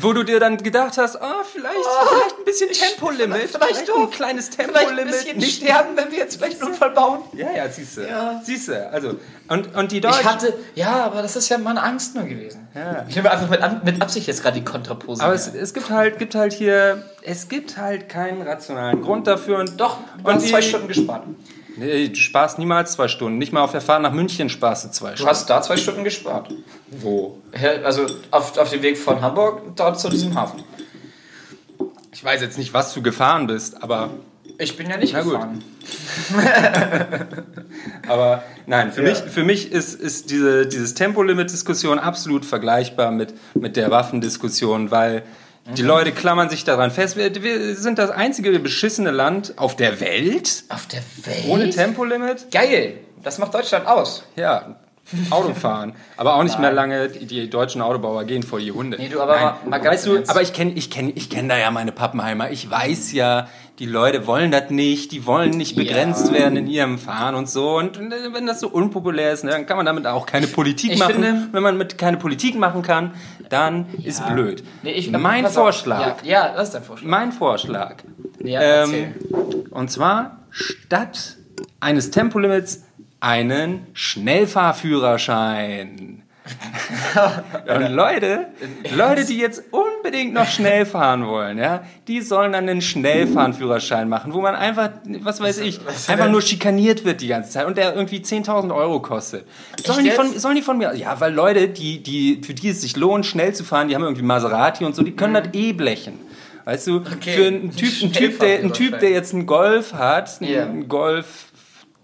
Wo du dir dann gedacht hast, ah, vielleicht, vielleicht ein bisschen Tempolimit, vielleicht- vielleicht ein doch. kleines Vielleicht ein Tempolimit. bisschen sterben, wenn wir jetzt vielleicht einen Unfall bauen. Ja, ja, siehst du. Ja. Siehst du, also, und, und die Ich Deutschen... hatte, ja, aber das ist ja meine Angst nur gewesen. Ja. Ich nehme einfach mit, mit Absicht jetzt gerade die Kontrapose. aber es, es gibt halt, gibt halt hier, es gibt halt keinen rationalen Grund dafür und Doch, und zwei Stunden gespart. Nee, du sparst niemals zwei Stunden. Nicht mal auf der Fahrt nach München sparst du zwei Du Stunden. hast da zwei Stunden gespart. Wo? Also auf, auf dem Weg von Hamburg dort zu diesem Hafen. Ich weiß jetzt nicht, was du gefahren bist, aber Ich bin ja nicht Na gut. gefahren. Aber nein, für Ja. mich, für mich ist, ist diese dieses Tempolimit-Diskussion absolut vergleichbar mit, mit der Waffendiskussion, weil die Leute klammern sich daran fest. Wir, wir sind das einzige beschissene Land auf der Welt Auf der Welt? ohne Tempolimit. Geil. Das macht Deutschland aus. Ja, Autofahren. aber auch nicht mehr lange. Die, deutschen Autobauer gehen vor die Hunde. Nee, du, aber mal- mal weißt du, aber ich kenne ich kenn, ich kenn da ja meine Pappenheimer. Ich weiß ja, die Leute wollen das nicht. Die wollen nicht begrenzt Ja. werden in ihrem Fahren und so. Und äh, wenn das so unpopulär ist, ne, dann kann man damit auch keine Politik ich machen. finde- wenn man mit keine Politik machen kann, dann ist blöd. Nee, ich, mein. Vorschlag. Ja, ja, das ist dein Vorschlag. Mein Vorschlag. Ja, ähm, und zwar statt eines Tempolimits einen Schnellfahrführerschein. Und Leute, Leute, die jetzt unbedingt noch schnell fahren wollen, ja, die sollen dann einen Schnellfahrenführerschein machen, wo man einfach, was weiß ich, einfach nur schikaniert wird die ganze Zeit und der irgendwie 10.000 Euro kostet. Sollen die, von, sollen die von mir, ja, weil Leute, die, die, für die es sich lohnt, schnell zu fahren, die haben irgendwie Maserati und so, die können das eh blechen. Weißt du, Okay, für einen Typ, einen typ, der, ein Typ, der jetzt einen Golf hat, einen Ja. Golf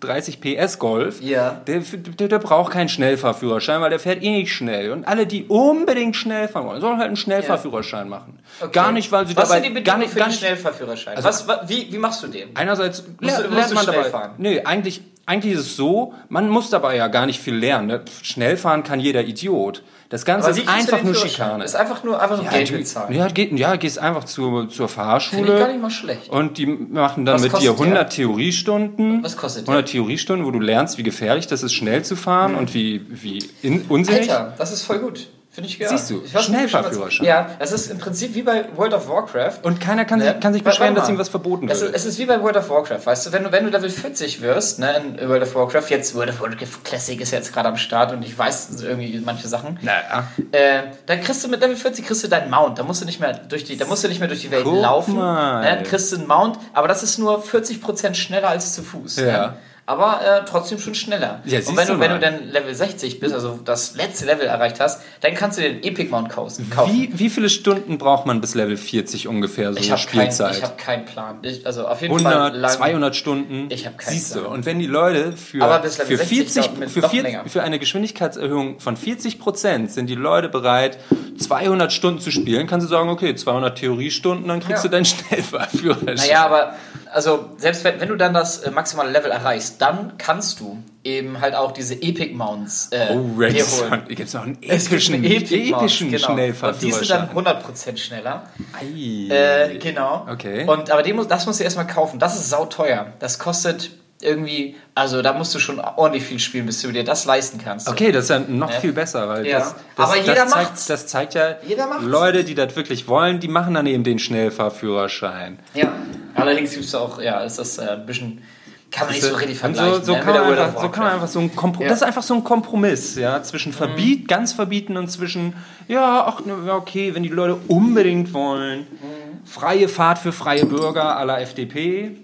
30 PS Golf, Ja. der, der, der braucht keinen Schnellfahrführerschein, weil der fährt eh nicht schnell. Und alle, die unbedingt schnell fahren wollen, sollen halt einen Schnellfahrführerschein machen. Okay. Gar nicht, weil sie Was dabei sind die gar Bedingungen nicht, für gar nicht Schnellfahrführerschein? Also- Was, wa- wie, wie machst du den? Einerseits Musst ler- du- musst lernt man dabei. fahren? Nee, eigentlich, eigentlich ist es so, man muss dabei ja gar nicht viel lernen. Ne? Schnell fahren kann jeder Idiot. Das Ganze ist einfach nur? Schikane. Ist einfach nur, einfach nur Ja, Geld bezahlen. Ja, geht, ja, gehst einfach zur, zur Fahrschule. Finde ich gar nicht mal schlecht. Und die machen dann Was mit dir kostet der? 100 Theoriestunden. Was kostet der? 100 Theoriestunden, wo du lernst, wie gefährlich das ist, schnell zu fahren und wie, wie in, unsinnig. Alter, das ist voll gut. Finde ich geil. Siehst du, Ich weiß Schnellfahrführerschein. Ja, es ist im Prinzip wie bei World of Warcraft. Und keiner kann, Ne? sich, kann sich beschweren, dass ihm was verboten Es wird. ist, es ist wie bei World of Warcraft, weißt du, wenn du, wenn du Level 40 wirst, ne, in World of Warcraft, jetzt World of Warcraft Classic ist jetzt gerade am Start und ich weiß irgendwie manche Sachen, naja. äh, dann kriegst du mit Level 40 kriegst du deinen Mount, da musst du nicht mehr durch die, da musst du nicht mehr durch die Welt Guck laufen, mal. ne, dann kriegst du einen Mount, aber das ist nur 40% schneller als zu Fuß. Ja. Ne? Aber äh, trotzdem schon schneller. Ja, und wenn du du, wenn du dann Level 60 bist, also das letzte Level erreicht hast, dann kannst du den Epic Mount kaufen. Wie, wie viele Stunden braucht man bis Level 40 ungefähr, so Ich habe keinen Spielzeit? hab keinen Plan. Ich, also auf jeden Fall 100, lang. 200 Stunden. Ich hab keinen Siehst du. Plan. Und wenn die Leute für, für, 60 40, dauert mit für, noch 40 länger. für eine Geschwindigkeitserhöhung von 40 Prozent sind die Leute bereit, 200 Stunden zu spielen, kannst du sagen, okay, 200 Theoriestunden, dann kriegst Ja. du deinen Schnellfahrführerschein. Naja, aber also selbst wenn, wenn du dann das äh, maximale Level erreichst, dann kannst du eben halt auch diese Epic Mounts äh, Oh, dir holen. Gibt es noch einen epischen, Epic epischen genau. Und die sind dann Schnellfahrführerschein? 100% schneller. Ei. Äh, genau. Okay. Und, aber muss, das musst du erstmal kaufen. Das ist sauteuer. Das kostet irgendwie, also da musst du schon ordentlich viel spielen, bis du dir das leisten kannst. Okay, das ist ja noch Ja. viel besser, weil Ja. das, das, Aber das jeder zeigt, macht's. das zeigt ja, Jeder macht's. Leute, die das wirklich wollen, die machen dann eben den Schnellfahrführerschein. Ja. Allerdings gibt es auch, ja, ist das äh, ein bisschen, kann man nicht so richtig vergleichen. so, so, ne, kann man einfach, so kann man einfach so ein Kompromiss. Ja. Mhm. Das ist einfach so ein Kompromiss, ja, zwischen verbiet, ganz verbieten und zwischen, ja, ach, ne, okay, wenn die Leute unbedingt wollen. Mhm. Freie Fahrt für freie Bürger à la FDP.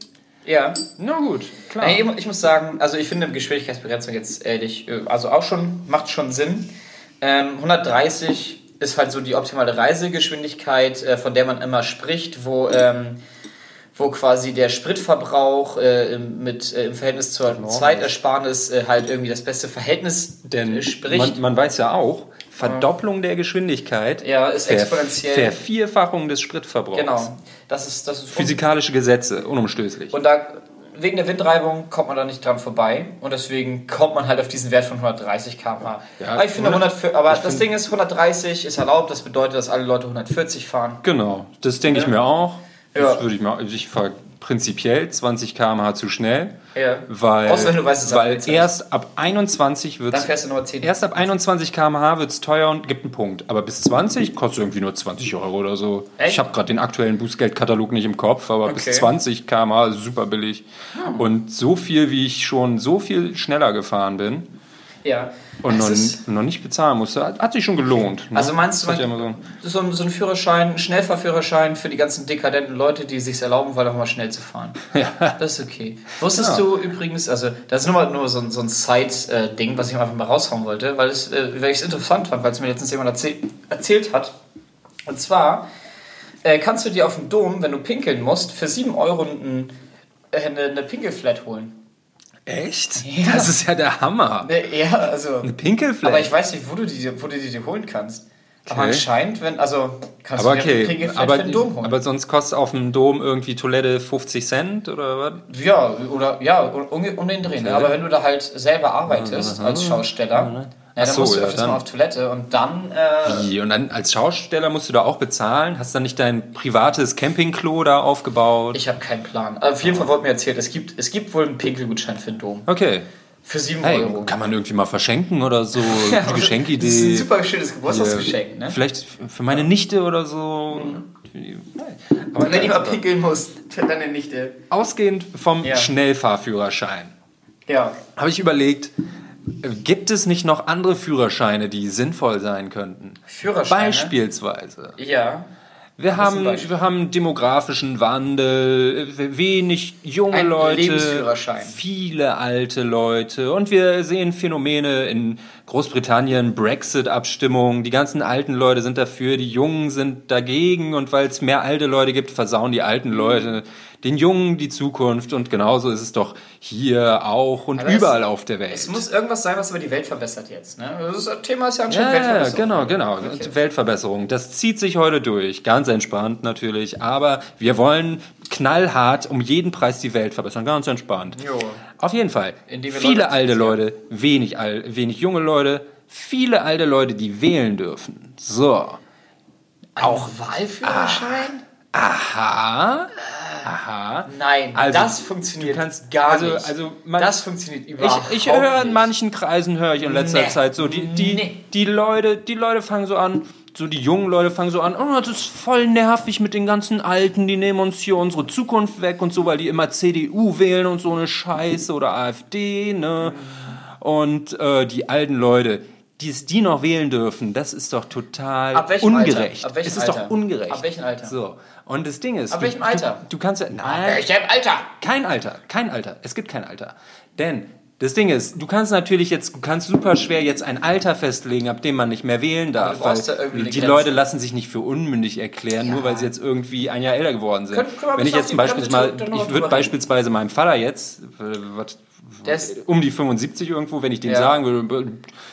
Ja. Na gut, klar. Nee, ich muss sagen, also ich finde Geschwindigkeitsbegrenzung jetzt ehrlich, äh, also auch schon, macht schon Sinn. Ähm, 130 ist halt so die optimale Reisegeschwindigkeit, äh, von der man immer spricht, wo, ähm, wo quasi der Spritverbrauch äh, im- mit, äh, im Verhältnis zur Zeitersparnis äh, halt irgendwie das beste Verhältnis Denn spricht. man, man weiß ja auch, Verdopplung der Geschwindigkeit, Ja, ist Ver- exponentiell. Vervierfachung des Spritverbrauchs. genau. Das ist, das ist Physikalische Gesetze, unumstößlich. Und da, wegen der Windreibung kommt man da nicht dran vorbei. Und deswegen kommt man halt auf diesen Wert von 130 km/h. Ja, aber ich finde 100 100, aber ich das Ding ist, 130 ist erlaubt. Das bedeutet, dass alle Leute 140 fahren. Genau, das denke ich mir auch. Ja. Das würde ich mir, also ich fahre prinzipiell 20 km/h zu schnell, Ja. weil, Außer wenn du weißt, ab weil 21. erst ab 21 wird Dann fährst du nur 10. erst ab 21 km/h wird es teuer und gibt einen Punkt. Aber bis 20 kostet irgendwie nur 20 Euro oder so. Echt? Ich habe gerade den aktuellen Bußgeldkatalog nicht im Kopf, aber bis Okay. 20 km/h ist super billig. Und so viel, wie ich schon so viel schneller gefahren bin Ja. Und noch, noch nicht bezahlen musste, hat, hat sich schon gelohnt. ne? also meinst du, ja man, immer so, so, ein, so ein Führerschein, ein Schnellfahrführerschein für die ganzen dekadenten Leute, die sich erlauben wollen, auch mal schnell zu fahren. ja. Das ist okay. Wusstest Ja. du übrigens, also das ist nur, mal, nur so, ein- so ein Side-Ding, was ich einfach mal raushauen wollte, weil, es, äh, weil ich es interessant fand, weil es mir letztens jemand erzähl erzählt hat. Und zwar äh, kannst du dir auf dem Dom, wenn du pinkeln musst, für 7 Euro ein, äh, eine, eine Pinkelflat holen. Echt? Ja. Das ist ja der Hammer. Äh, ja, also. Eine Pinkelfläche. Aber ich weiß nicht, wo du die, wo du die holen kannst. Aber Okay. anscheinend, wenn, also kannst aber du okay, Pinkelflat aber, für den Dom holen. aber sonst kostet auf dem Dom irgendwie Toilette 50 Cent oder was? Ja, oder ja, um, um den Dreh. Ne? Aber wenn du da halt selber arbeitest Aha. als Schausteller, ja, dann so, musst du ja, öfters dann. mal auf Toilette und dann. Äh, Wie? Und dann als Schausteller musst du da auch bezahlen? Hast du dann nicht dein privates Campingklo da aufgebaut? ich habe keinen Plan. Auf jeden Fall wurde mir erzählt, es gibt, es gibt wohl einen Pinkelgutschein für den Dom. Okay. Für 7 Hey, Euro. kann man irgendwie mal verschenken oder so? Ja, Eine Geschenkidee. Das ist ein super schönes Geburtstagsgeschenk, ne? Vielleicht für meine Nichte oder so. Aber Wenn ich mal pinkeln muss, für deine Nichte. Ausgehend vom Ja. Schnellfahrführerschein Ja. habe ich überlegt, äh, gibt es nicht noch andere Führerscheine, die sinnvoll sein könnten? Führerscheine? Beispielsweise. Ja. Wir haben, wir haben demografischen Wandel, wenig junge Ein Leute, viele alte Leute und wir sehen Phänomene in Großbritannien, Brexit-Abstimmung, die ganzen alten Leute sind dafür, die Jungen sind dagegen und weil es mehr alte Leute gibt, versauen die alten. Leute den Jungen die Zukunft und genauso ist es doch hier auch und Aber es- überall auf der Welt. Es muss irgendwas sein, was aber die Welt verbessert jetzt. Ne? Das, Thema ist ja anscheinend Ja, ja, Weltverbesserung. genau, genau. Okay. Weltverbesserung. Das zieht sich heute durch. Ganz entspannt natürlich. Aber wir wollen knallhart um jeden Preis die Welt verbessern. Ganz entspannt. Jo. Auf jeden Fall. Viele Leute alte. Leute, wenig, al wenig junge Leute, viele alte Leute, die wählen dürfen. So. Auch Wahlführerschein? Aha. Aha. Nein, Also, das funktioniert kannst- gar also- nicht. also man- das funktioniert Ich, überhaupt ich höre in manchen Kreisen höre ich in letzter Nee. Zeit so die die, Nee. die Leute die Leute fangen so an so die jungen Leute fangen so an oh das ist voll nervig mit den ganzen Alten die nehmen uns hier unsere Zukunft weg und so weil die immer CDU wählen und so eine Scheiße oder AfD ne und äh, die alten Leute die es die noch wählen dürfen, das ist doch total Ab welchem ungerecht. Alter? Ab welchem es ist Alter? doch ungerecht. Ab welchem Alter? So. Und das Ding ist, Ab du, welchem Alter? Du, du kannst ja, nein, Welchem Alter? kein Alter, kein Alter. Es gibt kein Alter. Denn das Ding ist, du kannst natürlich jetzt, du kannst super schwer jetzt ein Alter festlegen, ab dem man nicht mehr wählen darf. du brauchst weil ja eine die. Leute lassen sich nicht für unmündig erklären, nur weil sie jetzt irgendwie ein Jahr älter geworden sind. Können- können Wenn ich jetzt auf zum die Beispiel Bremse mal, ich würde beispielsweise meinem Vater jetzt, was, Der ist- um die 75 irgendwo, wenn ich dem Ja. sagen würde,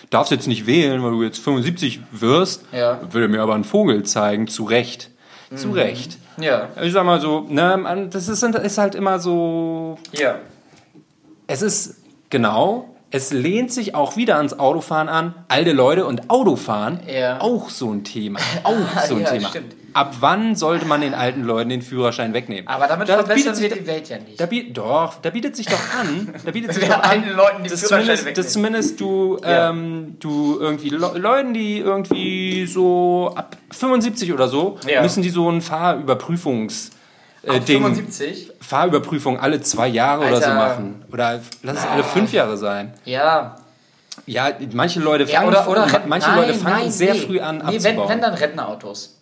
darfst jetzt nicht wählen, weil du jetzt 75 wirst, Ja. würde mir aber einen Vogel zeigen, zu Recht. Zu Mhm. Recht. Ja. Ich sag mal so, ne, das ist, ist halt immer so. Ja. Es ist genau, es lehnt sich auch wieder ans Autofahren an. Alte Leute und Autofahren, Ja. auch so ein Thema. Auch so ein Ja, Thema. stimmt. Ab wann sollte man den alten Leuten den Führerschein wegnehmen? Aber damit Da verbessern wir sich- die Welt ja nicht. Da doch, da bietet sich doch an. Da bietet sich doch an, alten Leuten die dass zumindest, dass zumindest du, Ja. ähm, du irgendwie Le Leuten, die irgendwie so ab 75 oder so, Ja. müssen die so ein Fahrüberprüfungs äh, Ab Ding, 75? Fahrüberprüfung alle zwei Jahre oder so Alter. machen. Oder lass es alle fünf Jahre sein. Ja. Ja, manche Leute ja fangen, oder, oder Renten- manche nein, Leute fangen nein, sehr nee. früh an nee, wenn, abzubauen. wenn dann Rentnerautos.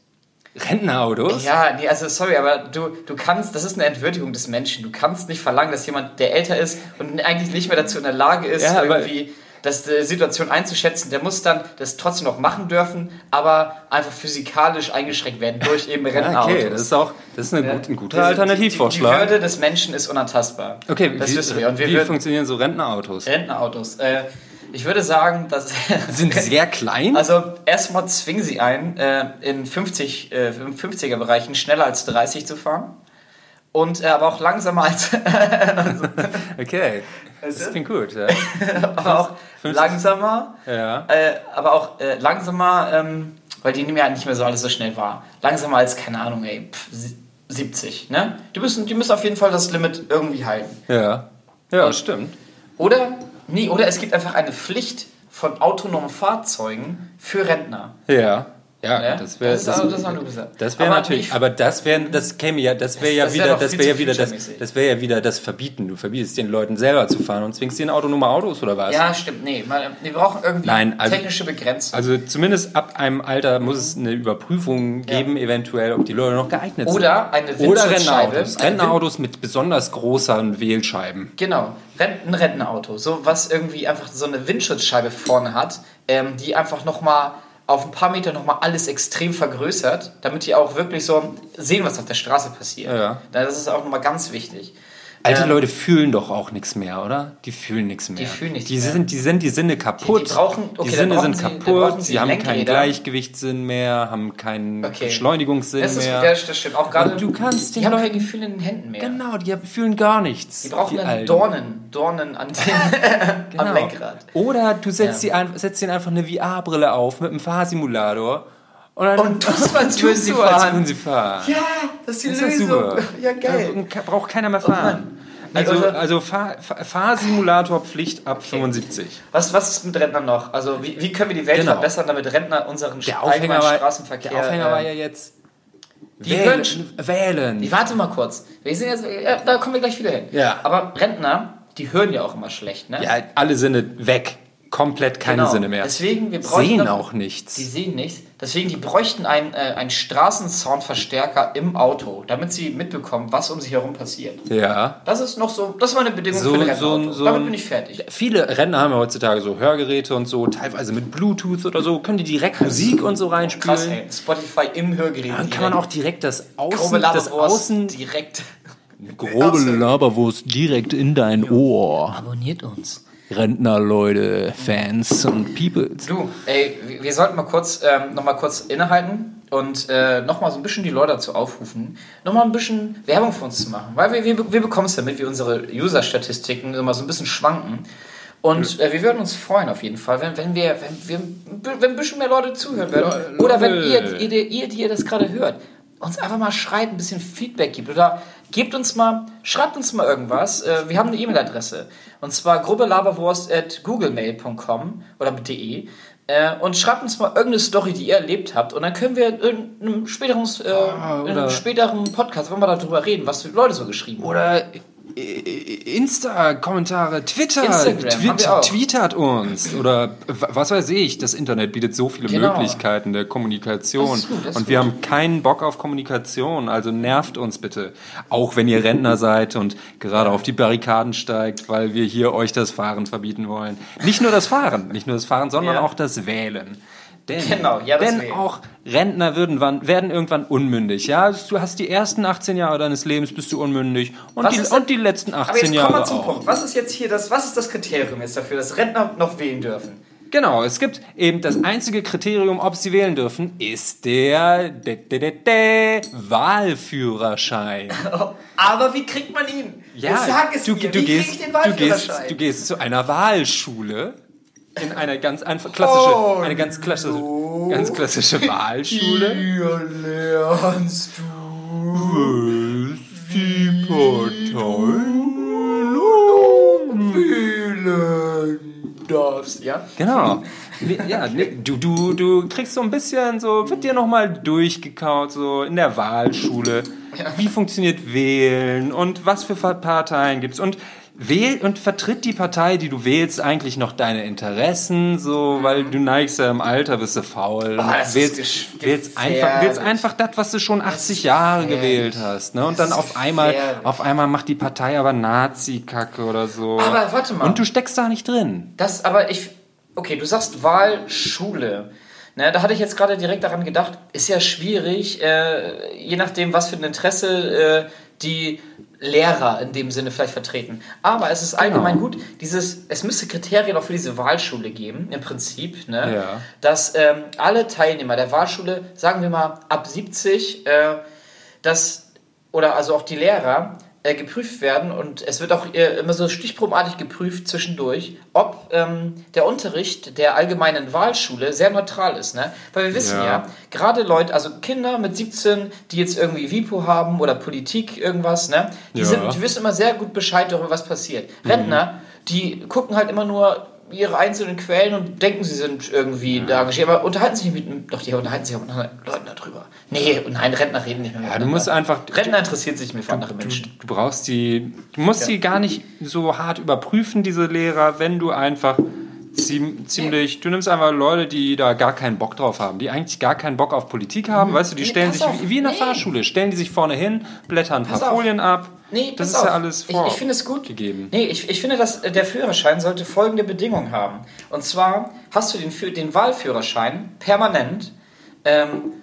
Rentnerautos? Ja, nee, also sorry, aber du, du kannst, das ist eine Entwürdigung des Menschen. Du kannst nicht verlangen, dass jemand, der älter ist und eigentlich nicht mehr dazu in der Lage ist, Ja, irgendwie das, die Situation einzuschätzen, der muss dann das trotzdem noch machen dürfen, aber einfach physikalisch eingeschränkt werden durch eben Rentnerautos. okay, das ist auch das ist eine Ja. gut, ein guter Die- Alternativvorschlag. Die, die Würde des Menschen ist unantastbar. okay, das wie, wissen wir. Und wir wie würden, funktionieren so Rentnerautos? Rentnerautos. Äh, ich würde sagen, dass. Sind sehr klein? Also erstmal zwingen sie ein, äh, in 50, äh, im 50er-Bereichen schneller als 30 zu fahren. Und äh, aber auch langsamer als. okay, das klingt gut. Ja. aber auch 50. langsamer. ja. Äh, aber auch äh, langsamer, ähm, weil die nehmen ja nicht mehr so alles so schnell wahr. Langsamer als, keine Ahnung, ey, pff, sie- 70. Ne? Die, müssen, die müssen auf jeden Fall das Limit irgendwie halten. Ja, ja Und- stimmt. Oder, nee, oder es gibt einfach eine Pflicht von autonomen Fahrzeugen für Rentner. Ja. Ja, Ja? das wäre Das das gesagt. Das wäre natürlich, ich- aber das wäre das käme ja, das wäre ja das wieder, das wäre ja wieder das, das wäre ja wieder das Verbieten. Du verbietest den Leuten selber zu fahren und zwingst sie in autonome Autos oder was? Ja, stimmt. Nee, mal, wir brauchen irgendwie Nein, also- technische Begrenzung. Also zumindest ab einem Alter muss es eine Überprüfung geben, eventuell, ob die Leute noch geeignet sind. Oder eine Oder Windschutzscheibe. Rentnerautos. Eine Rentnerautos mit besonders großen Wählscheiben. Genau, ein Rentenauto. So was irgendwie einfach so eine Windschutzscheibe vorne hat, ähm, die einfach nochmal auf ein paar Meter nochmal alles extrem vergrößert, damit die auch wirklich so sehen, was auf der Straße passiert. Ja. Das ist auch nochmal ganz wichtig. Alte Ähm, Leute fühlen doch auch nichts mehr, oder? Die fühlen nichts mehr. fühlen nichts die mehr. Sind, die sind die Sinne kaputt. Die- die brauchen- okay, die dann Sinne sind sie- dann kaputt. sie Sie haben keinen. Gleichgewichtssinn mehr, haben keinen Okay. Beschleunigungssinn Das ist mehr. ja, das stimmt. Auch gerade. Und du kannst die haben Leuten- kein Gefühl in den Händen mehr. Genau, die fühlen gar nichts. Die brauchen dann Alten. Dornen, Dornen an den, Genau. am Lenkrad. Oder du setzt, Ja. sie ein, setzt ihnen einfach eine VR-Brille auf mit einem Fahrsimulator. Und, dann Und tust so, als würden sie du, fahren. sie fahren. Ja, das ist die Das Lösung. super. Ja, geil. Ka- braucht keiner mehr Oh fahren. Also, Also- also Fahr, ab 75. Was, was ist mit Rentnern noch? Also wie, wie können wir die Welt Genau. verbessern, damit Rentner unseren Der Aufhänger, war, Straßenverkehr... der Aufhänger war äh, ja jetzt. die wählen. hören- wählen. Die, warte mal kurz. Wir sind jetzt, da kommen wir gleich wieder hin. Ja. Aber Rentner, die hören ja auch immer schlecht, ne? Ja, alle Sinne weg. Komplett keine Genau. Sinne mehr. Deswegen, wir bräuchten Sehen noch- auch nichts. Die sehen nichts. Deswegen, die bräuchten einen, äh, einen Straßensoundverstärker im Auto, damit sie mitbekommen, was um sie herum passiert. ja. Das ist noch so, das war eine Bedingung So- für ein ein- Rentnerauto. so damit bin ich fertig. Viele Rentner haben ja heutzutage so Hörgeräte und so, teilweise mit Bluetooth oder so, können die direkt Musik und so reinspielen. Krass, ey. Spotify im Hörgerät. Dann kann man auch direkt das Grobe Außen, das Laberwurst Außen direkt. grobe Laberwurst direkt in dein Ohr. Abonniert uns. Rentner, Leute, Fans und Peoples. Du, ey, wir- sollten mal kurz, ähm, noch mal kurz innehalten und äh, noch mal so ein bisschen die Leute dazu aufrufen, noch mal ein bisschen Werbung für uns zu machen. Weil wir, wir, wir bekommen es damit, wie unsere User-Statistiken immer so ein bisschen schwanken. Und äh, wir würden uns freuen auf jeden Fall, wenn, wenn, wir, wenn, wir, wenn ein bisschen mehr Leute zuhören würden. Ja, Oder wenn ihr, ihr, ihr, die ihr das gerade hört, uns einfach mal schreibt, ein bisschen Feedback gibt. Oder gebt uns mal, schreibt uns mal irgendwas. Äh, wir haben eine E-Mail-Adresse. Und zwar grubelaberwurst.googlemail.com oder de. Äh, und schreibt uns mal irgendeine Story, die ihr erlebt habt. Und dann können wir in einem späteren, äh, in Ah, oder- einem späteren Podcast, wenn wir darüber reden, was die Leute so geschrieben haben. Oder Insta-Kommentare, Twitter, Instagram auch. tweetert uns. Oder was weiß ich, das Internet bietet so viele Genau. Möglichkeiten der Kommunikation. Gut, und wir gut. haben keinen Bock auf Kommunikation, also nervt uns bitte. Auch wenn ihr Rentner seid und gerade auf die Barrikaden steigt, weil wir hier euch das Fahren verbieten wollen. Nicht nur das Fahren, nicht nur das Fahren, sondern Ja. auch das Wählen. Denn, Genau, ja, denn auch Rentner würden, werden irgendwann unmündig. Ja, du hast die ersten 18 Jahre deines Lebens bist du unmündig und, die, und die letzten Aber 18 jetzt kommen Jahre wir zum auch. Punkt. Was ist jetzt hier das, was ist das Kriterium jetzt dafür, dass Rentner noch wählen dürfen? Genau, es gibt eben das einzige Kriterium, ob sie wählen dürfen, ist der de, de, de, de, Wahlführerschein. Aber wie kriegt man ihn? Ja, sag es du, mir. du, wie gehst, ich den du, gehst, Wahlführerschein? du gehst zu einer Wahlschule in einer ganz einfach klassische, Oh, eine ganz klassische, ganz klassische Wahlschule. Hier lernst du Die Partei. wählen darfst. Ja? Genau. Ja, du, du, du kriegst so ein bisschen so, wird dir nochmal durchgekaut, so in der Wahlschule. Wie funktioniert Wählen und was für Parteien gibt's und wähl und vertritt die Partei, die du wählst, eigentlich noch deine Interessen, so, weil du neigst ja im Alter, bist du faul. Ah, das ist wählst, gesch- wählst einfach, wählst einfach das, was du schon 80 Jahre gewählt hast, ne? Und dann ist auf einmal, auf einmal macht die Partei aber Nazi-Kacke oder so. Aber warte mal. Und du steckst da nicht drin. Das, aber ich. Okay, du sagst Wahlschule. Ne, da hatte ich jetzt gerade direkt daran gedacht, ist ja schwierig, äh, je nachdem, was für ein Interesse äh, die Lehrer in dem Sinne vielleicht vertreten. Aber es ist allgemein Genau. gut, dieses, es müsste Kriterien auch für diese Wahlschule geben, im Prinzip, ne? Ja. dass ähm, alle Teilnehmer der Wahlschule, sagen wir mal ab 70, äh, dass, oder also auch die Lehrer, äh, geprüft werden und es wird auch äh, immer so stichprobenartig geprüft zwischendurch, ob ähm, der Unterricht der allgemeinen Wahlschule sehr neutral ist. Ne? Weil wir wissen Ja. ja, gerade Leute, also Kinder mit 17, die jetzt irgendwie WIPO haben oder Politik irgendwas, ne? die, Ja. sind, die wissen immer sehr gut Bescheid darüber, was passiert. Rentner, die gucken halt immer nur ihre einzelnen Quellen und denken, sie sind irgendwie da engagiert, aber unterhalten sich nicht mit, doch, die unterhalten sich auch mit anderen Leuten darüber. Nee, und nein, Rentner reden nicht mehr Ja, du musst einfach, Rentner interessiert sich mehr für andere Du, Menschen. du brauchst die, du musst sie gar nicht so hart überprüfen, diese Lehrer, wenn du einfach ziem- ziemlich, du nimmst einfach Leute, die da gar keinen Bock drauf haben, die eigentlich gar keinen Bock auf Politik haben, weißt du, die Nee, stellen pass sich auf, wie, in der nee. Fahrschule, stellen die sich vorne hin, blättern ein paar. Folien ab. Nee, das ist ja auf. alles Ich, vor. ich finde es gut. gegeben. Nee, ich, ich finde, dass äh, der Führerschein sollte folgende Bedingung haben. Und zwar hast du den, den Wahlführerschein permanent, ähm,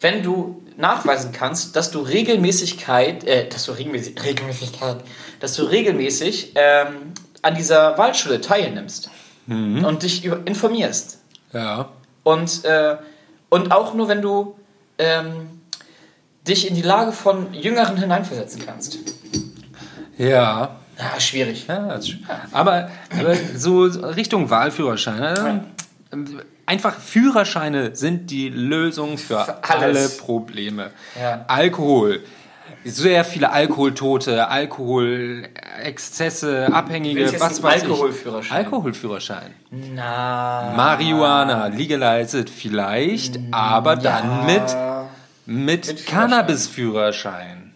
wenn du nachweisen kannst, dass du Regelmäßigkeit, äh, dass du regelmäßig, Regelmäßigkeit, dass du regelmäßig ähm, an dieser Wahlschule teilnimmst Mhm. und dich informierst. Ja. Und, äh, und auch nur, wenn du ähm, dich in die Lage von Jüngeren hineinversetzen kannst. Ja. Ah, schwierig. Ja, aber, aber so Richtung Wahlführerschein. ne? Einfach Führerscheine sind die Lösung für, Für alle Probleme. Ja. Alkohol. Sehr viele Alkoholtote, Alkoholexzesse, Abhängige, was weiß Alkoholführerschein? ich. Alkoholführerschein. Na. Marihuana legalized vielleicht, aber dann mit, mit, Mit Führerschein. Cannabis-Führerschein.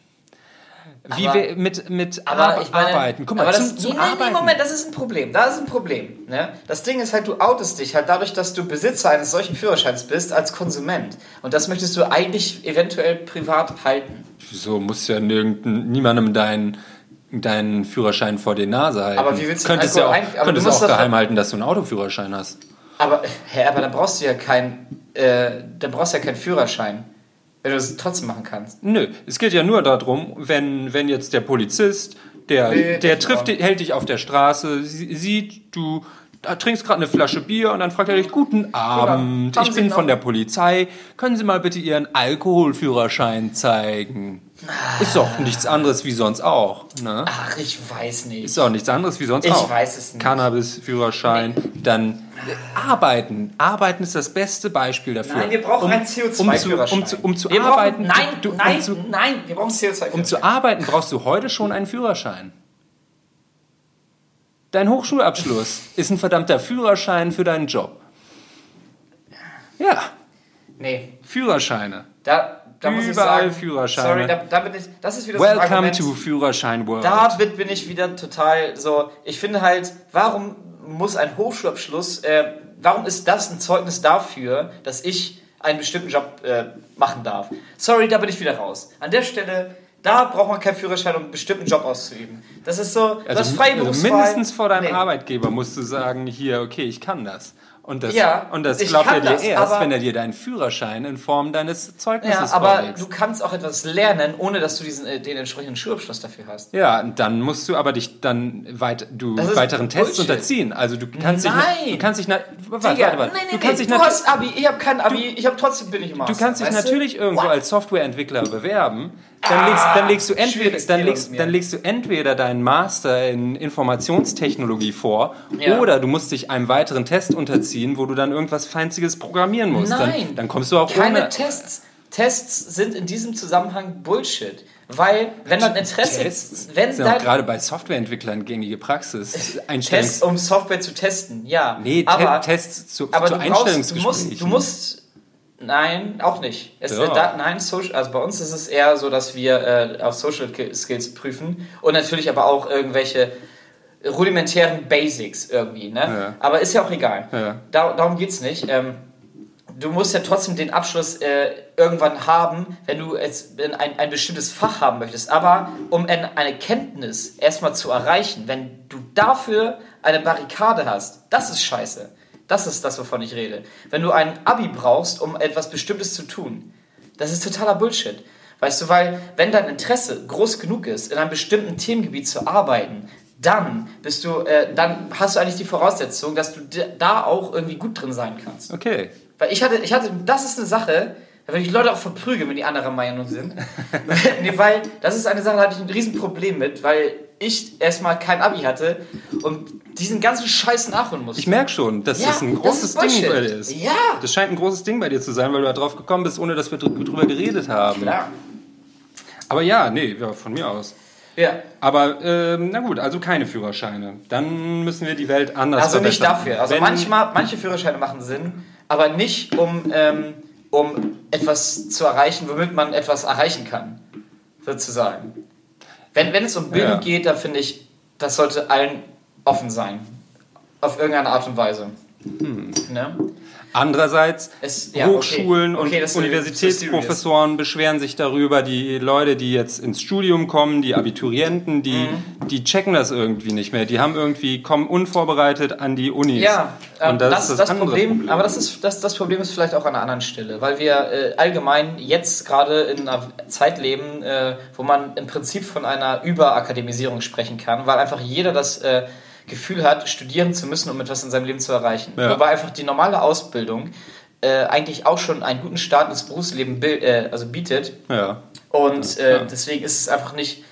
Wie Aber- wir mit, mit Aber Ar- meine, arbeiten. Guck mal, aber das, zu nee, arbeiten. nee, Moment, das ist ein Problem. Da ist ein Problem. Ne? Das Ding ist halt, du outest dich halt dadurch, dass du Besitzer eines solchen Führerscheins bist als Konsument. Und das möchtest du eigentlich eventuell privat halten. Wieso musst du ja nirgend- niemandem deinen deinen Führerschein vor die Nase halten? Aber wie willst du könntest ja auch, ein- aber könntest du auch das geheim halten, dass du einen Autoführerschein hast. Aber, hä, aber dann brauchst du ja keinen, äh, dann brauchst du ja keinen Führerschein. Wenn du es trotzdem machen kannst. Nö, es geht ja nur darum, wenn, wenn jetzt der Polizist, der, Nee, der trifft, hält dich auf der Straße, sie- sieht, du trinkst gerade eine Flasche Bier und dann fragt er dich, guten Abend, Haben ich bin von der Polizei, können Sie mal bitte Ihren Alkoholführerschein zeigen? Ist doch nichts anderes wie sonst auch, ne? Ach, ich weiß nicht. Ist auch nichts anderes wie sonst Ich auch. weiß es nicht. Cannabis-Führerschein, dann äh, arbeiten. Arbeiten ist das beste Beispiel dafür. Nein, wir brauchen einen Um zu, CO2-Führerschein. um zu, um zu wir arbeiten. Brauchen, nein, du, nein, um zu, nein, wir brauchen CO2-Führerschein. um zu arbeiten brauchst du heute schon einen Führerschein. Dein Hochschulabschluss ist ein verdammter Führerschein für deinen Job. Ja, Nee, Führerscheine. da, da muss ich Überall sagen, Führerscheine. Sorry, da, da bin ich, das ist wieder so ein Welcome Argument. to Führerschein World. Da bin, bin ich wieder total so. Ich finde halt, warum muss ein Hochschulabschluss, äh, warum ist das ein Zeugnis dafür, dass ich einen bestimmten Job äh, machen darf? Sorry, da bin ich wieder raus. An der Stelle, da braucht man keinen Führerschein, um einen bestimmten Job auszuüben. Das ist so, du hast freie also mindestens vor deinem Nee. Arbeitgeber musst du sagen, hier, okay, ich kann das. Und das, Ja, und das glaubt er dir das, erst, aber- wenn er dir deinen Führerschein in Form deines Zeugnisses Ja, aber vorlegst. du kannst auch etwas lernen, ohne dass du diesen, äh, den entsprechenden Schulabschluss dafür hast. Ja, und dann musst du aber dich dann weit, du Das weiteren Tests Bullshit. unterziehen. Also du kannst dich, Nein. du kannst dich, warte, Digga, warte, warte. nee, nee, du nee, dich du hast Abi, ich habe kein Abi, ich habe trotzdem bin ich im Master. Du kannst dich natürlich du? irgendwo What? als Softwareentwickler bewerben. Dann legst, dann legst du entweder, dann legst, dann legst du entweder deinen Master in Informationstechnologie vor Ja. oder du musst dich einem weiteren Test unterziehen, wo du dann irgendwas Feinziges programmieren musst. Nein, Dann, dann kommst du auch keine ohne Tests. Tests sind in diesem Zusammenhang Bullshit. Weil, wenn dein Interesse, Tests. wenn Das ist ja gerade bei Softwareentwicklern gängige Praxis. Einstellungs Test, um Software zu testen, ja. nee, aber, Tests zu, aber zu du brauchst, du Einstellungsgesprächen. musst, du musst, nein, auch nicht. Es, Ja. da, nein, Social, also bei uns ist es eher so, dass wir äh, auf Social Ki- Skills prüfen und natürlich aber auch irgendwelche rudimentären Basics irgendwie, ne? Ja. Aber ist ja auch egal. Ja. Da, darum geht's nicht. Ähm, du musst ja trotzdem den Abschluss äh, irgendwann haben, wenn du jetzt in ein, ein bestimmtes Fach haben möchtest. Aber um ein, eine Kenntnis erstmal zu erreichen, wenn du dafür eine Barrikade hast, das ist scheiße. Das ist das, wovon ich rede. Wenn du ein Abi brauchst, um etwas Bestimmtes zu tun, das ist totaler Bullshit. Weißt du, weil wenn dein Interesse groß genug ist, in einem bestimmten Themengebiet zu arbeiten, dann bist du, äh, dann hast du eigentlich die Voraussetzung, dass du da auch irgendwie gut drin sein kannst. Okay. Weil ich hatte, ich hatte, das ist eine Sache, da würde ich Leute auch verprügeln, wenn die anderer Meinung sind. nee, weil das ist eine Sache, da hatte ich ein Riesenproblem mit, weil ich erstmal kein Abi hatte und diesen ganzen Scheiß nachholen musste. Ich merke schon, dass Ja, das ein das großes ist Ding bei dir ist. Ja. Das scheint ein großes Ding bei dir zu sein, weil du da drauf gekommen bist, ohne dass wir drü- drüber geredet haben. Klar. Aber ja, nee, ja, von mir aus. Ja. Aber ähm, na gut, also keine Führerscheine. Dann müssen wir die Welt anders Also nicht dafür. Also Wenn- manchmal, manche Führerscheine machen Sinn, aber nicht um, ähm, um etwas zu erreichen, womit man etwas erreichen kann. Sozusagen. Wenn, wenn es um Bildung Ja. geht, dann finde ich, das sollte allen offen sein. Auf irgendeine Art und Weise. Hm. Ne? Andererseits, Es- ja, okay. Hochschulen Okay, das und Universitätsprofessoren beschweren sich darüber, die Leute, die jetzt ins Studium kommen, die Abiturienten, die, Mhm. die checken das irgendwie nicht mehr. Die haben irgendwie, kommen unvorbereitet an die Unis. Ja, und das, das, ist das, das, Problem, Problem. aber das ist das, das Problem ist vielleicht auch an einer anderen Stelle, weil wir äh, allgemein jetzt gerade in einer Zeit leben, äh, wo man im Prinzip von einer Überakademisierung sprechen kann, weil einfach jeder das äh, Gefühl hat, studieren zu müssen, um etwas in seinem Leben zu erreichen. Ja. Wobei einfach die normale Ausbildung äh, eigentlich auch schon einen guten Start ins Berufsleben bil- äh, also bietet. ja. Und äh, Ja. deswegen ist es einfach nicht.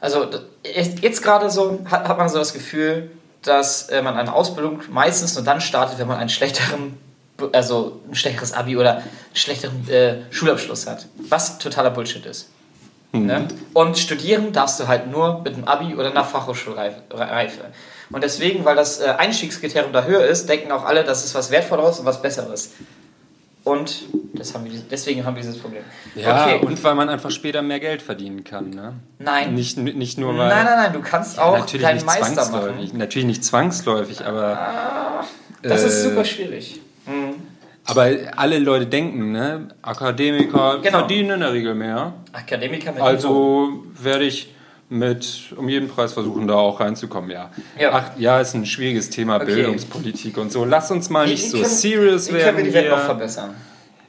Also jetzt jetzt gerade so hat, hat man so das Gefühl, dass äh, man eine Ausbildung meistens nur dann startet, wenn man einen schlechteren, also ein schlechteres Abi oder einen schlechteren äh, Schulabschluss hat. Was totaler Bullshit ist. Ne? Und studieren darfst du halt nur mit einem Abi oder einer Fachhochschulreife. Reife. Und deswegen, weil das äh, Einstiegskriterium da höher ist, denken auch alle, das ist was Wertvolleres und was Besseres. Und das haben wir, deswegen haben wir dieses Problem. Ja, okay. und weil man einfach später mehr Geld verdienen kann. Ne? Nein. Nicht, nicht nur weil. Nein, nein, nein, du kannst auch natürlich deinen nicht Meister zwangsläufig. machen. Natürlich nicht zwangsläufig, aber. Das ist äh, super schwierig. Aber alle Leute denken, ne? Akademiker Genau. verdienen in der Regel mehr. Akademiker mit Also werde ich mit um jeden Preis versuchen, da auch reinzukommen, ja. Ja. Ach, ja, ist ein schwieriges Thema, Okay. Bildungspolitik und so. Lass uns mal nicht wie so können- serious können werden. wir die Welt noch verbessern?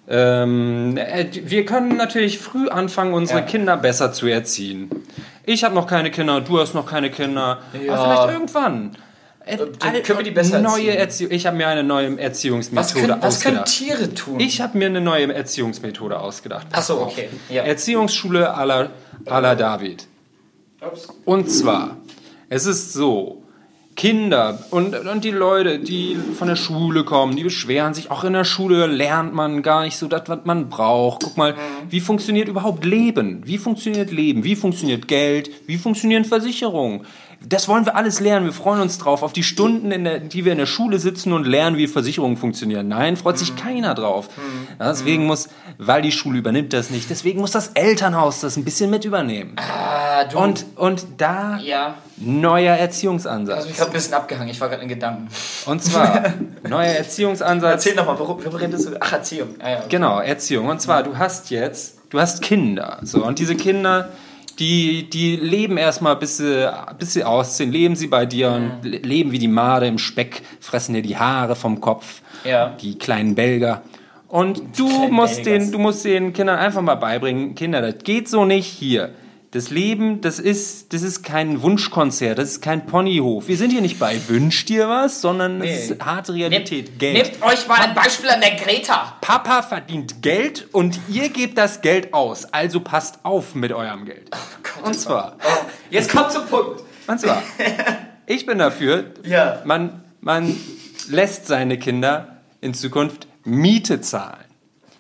Ähm, äh, wir können natürlich früh anfangen, unsere Ja. Kinder besser zu erziehen. Ich habe noch keine Kinder, du hast noch keine Kinder. Ja. Aber vielleicht irgendwann. Äh, können wir die besser neue erziehen. Erziehung. Ich habe mir eine neue Was Erziehungsmethode können, was können ausgedacht. Tiere tun? Ich habe mir eine neue Erziehungsmethode ausgedacht. Achso, okay. Ja. Erziehungsschule à la, à la David. Und zwar, es ist so, Kinder und, und die Leute, die von der Schule kommen, die beschweren sich, auch in der Schule lernt man gar nicht so das, was man braucht. Guck mal, wie funktioniert überhaupt Leben? Wie funktioniert Leben? Wie funktioniert Geld? Wie funktionieren Versicherungen? Das wollen wir alles lernen. Wir freuen uns drauf, auf die Stunden, in der, die wir in der Schule sitzen und lernen, wie Versicherungen funktionieren. Nein, freut sich keiner drauf. Ja, Deswegen muss, weil die Schule übernimmt das nicht, deswegen muss das Elternhaus das ein bisschen mit übernehmen. Ah, du. Und, und da ja, neuer also Erziehungsansatz. ich habe ein bisschen abgehangen. Ich war gerade in Gedanken. Und zwar neuer Erziehungsansatz. Erzähl nochmal, worüber redest du? Ach, Erziehung. Ah, ja, okay. Genau, Erziehung. Und zwar, du hast jetzt, du hast Kinder. So, und diese Kinder, Die, die leben erstmal, bis sie, bis sie ausziehen, leben sie bei dir und le- leben wie die Made im Speck, fressen dir die Haare vom Kopf. Ja. Die kleinen Belger. Und du musst, den, du musst den Kindern einfach mal beibringen, Kinder, das geht so nicht hier. Das Leben, das ist, das ist kein Wunschkonzert, das ist kein Ponyhof. Wir sind hier nicht bei Wünsch dir was, sondern es Nee. ist harte Realität, Geld. Nehmt euch mal ein Beispiel an der Greta. Papa verdient Geld und ihr gebt das Geld aus. Also passt auf mit eurem Geld. Oh und zwar, Jetzt kommt zum Punkt. und zwar, ich bin dafür, Ja. man, man lässt seine Kinder in Zukunft Miete zahlen.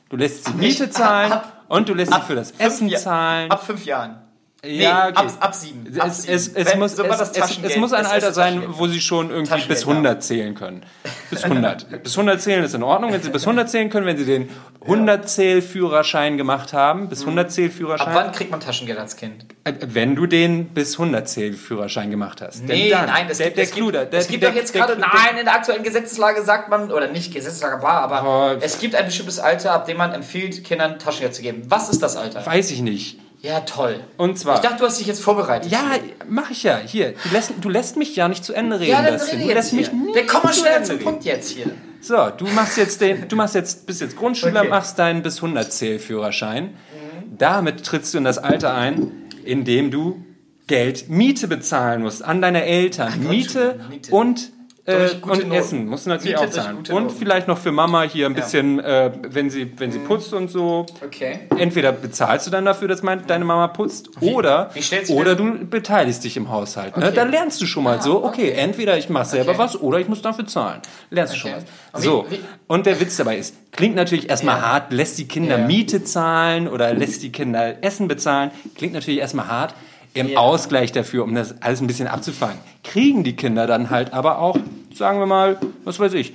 Du lässt sie Miete ab- zahlen ab- und du lässt sie ab für das Essen zahlen. Ab fünf Jahren. Ja, okay. ab, ab sieben. Ab Es, sieben. es, es, Wenn- muss, es, es, muss ein Alter sein, wo sie schon irgendwie bis ja. 100 zählen können. Bis 100. bis 100 zählen ist in Ordnung, wenn sie bis 100 zählen können, wenn sie den 100-Zähl-Führerschein gemacht haben, bis 100 Ab Zähl-Führerschein. wann kriegt man Taschengeld als Kind? Äh, Wenn du den bis 100 Zähl-Führerschein gemacht hast. Nee, dann, nein, das der, gibt, der es Clou, gibt, der, es gibt der, doch jetzt gerade, nein, in der aktuellen Gesetzeslage sagt man, oder nicht Gesetzeslage war, aber Oh. es gibt ein bestimmtes Alter, ab dem man empfiehlt, Kindern Taschengeld zu geben. Was ist das Alter? Weiß ich nicht. Ja, toll. Und zwar. Ich dachte, du hast dich jetzt vorbereitet. ja, mach ich ja. Hier, du lässt, du lässt mich ja nicht zu Ende reden. ja dann rede du jetzt lässt hier. mich nie Dann komm mal schnell zum. Punkt jetzt hier. So, du machst jetzt den, du machst jetzt, bist jetzt Grundschüler, Okay. machst deinen bis 100 Zählführerschein. Mhm. Damit trittst du in das Alter ein, in dem du Geld, Miete bezahlen musst an deine Eltern. Miete, Miete. und, äh, und Noten. Essen musst du natürlich auch gute Und Noten. vielleicht noch für Mama hier ein bisschen, äh, wenn sie, wenn sie putzt und so. Okay. Entweder bezahlst du dann dafür, dass mein, deine Mama putzt, oder, wie stellst du oder du beteiligst dich im Haushalt. Ne? Okay. Dann lernst du schon mal so, okay, entweder ich mache selber Okay. was oder ich muss dafür zahlen. Lernst du schon Okay. mal. So, wie- wie- und der Witz dabei ist, klingt natürlich erstmal Ja. hart, lässt die Kinder Ja. Miete zahlen oder lässt die Kinder Essen bezahlen, klingt natürlich erstmal hart. Im Ja. Ausgleich dafür, um das alles ein bisschen abzufangen, kriegen die Kinder dann halt aber auch, sagen wir mal, was weiß ich,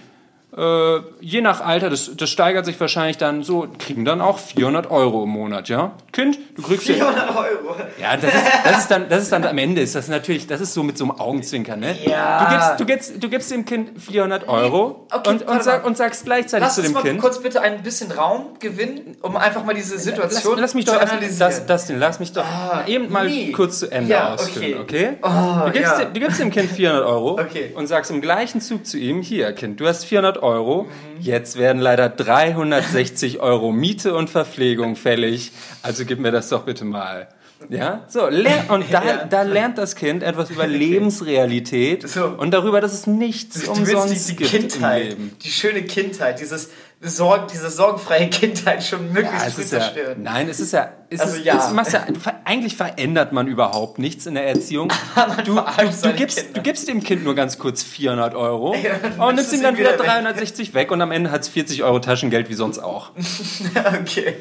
äh, je nach Alter, das, das steigert sich wahrscheinlich dann so, kriegen dann auch 400 Euro im Monat, ja? Kind, du kriegst ja, 400 Euro. ja, das ist, das ist dann, das ist dann am Ende, ist das natürlich, das ist so mit so einem Augenzwinkern, ne? Ja. Du gibst, du gibst, du gibst dem Kind 400 Euro Okay, und, und, sag, und sagst gleichzeitig Lass zu uns dem mal Kind. kurz bitte ein bisschen Raum gewinnen, um einfach mal diese Lass, Situation lass mich zu doch, analysieren. das, das denn, lass mich doch eben mal nie. kurz zu Ende Ja, ausführen, okay. okay? Oh, du, gibst ja. dem, du gibst dem Kind 400 Euro Okay. und sagst im gleichen Zug zu ihm, hier Kind, du hast 400 Euro, Mhm. jetzt werden leider 360 Euro Miete und Verpflegung fällig, also gib mir das doch bitte mal. Ja, so, und da, Ja. da lernt das Kind etwas über Lebensrealität So. und darüber, dass es nichts Du umsonst die, die gibt im Kindheit, Leben. die schöne Kindheit, dieses Sorgen, diese sorgenfreie Kindheit schon möglichst Ja, früh ist ja, zerstören. nein, es ist ja, es Also ist, ja. Es machst ja eigentlich verändert man überhaupt nichts in der Erziehung. Du, du, du, gibst, Kinder. du gibst dem Kind nur ganz kurz 400 Euro Ja, und nimmst ihm dann wieder wieder weg. 360 weg und am Ende hat es 40 Euro Taschengeld wie sonst auch. Okay.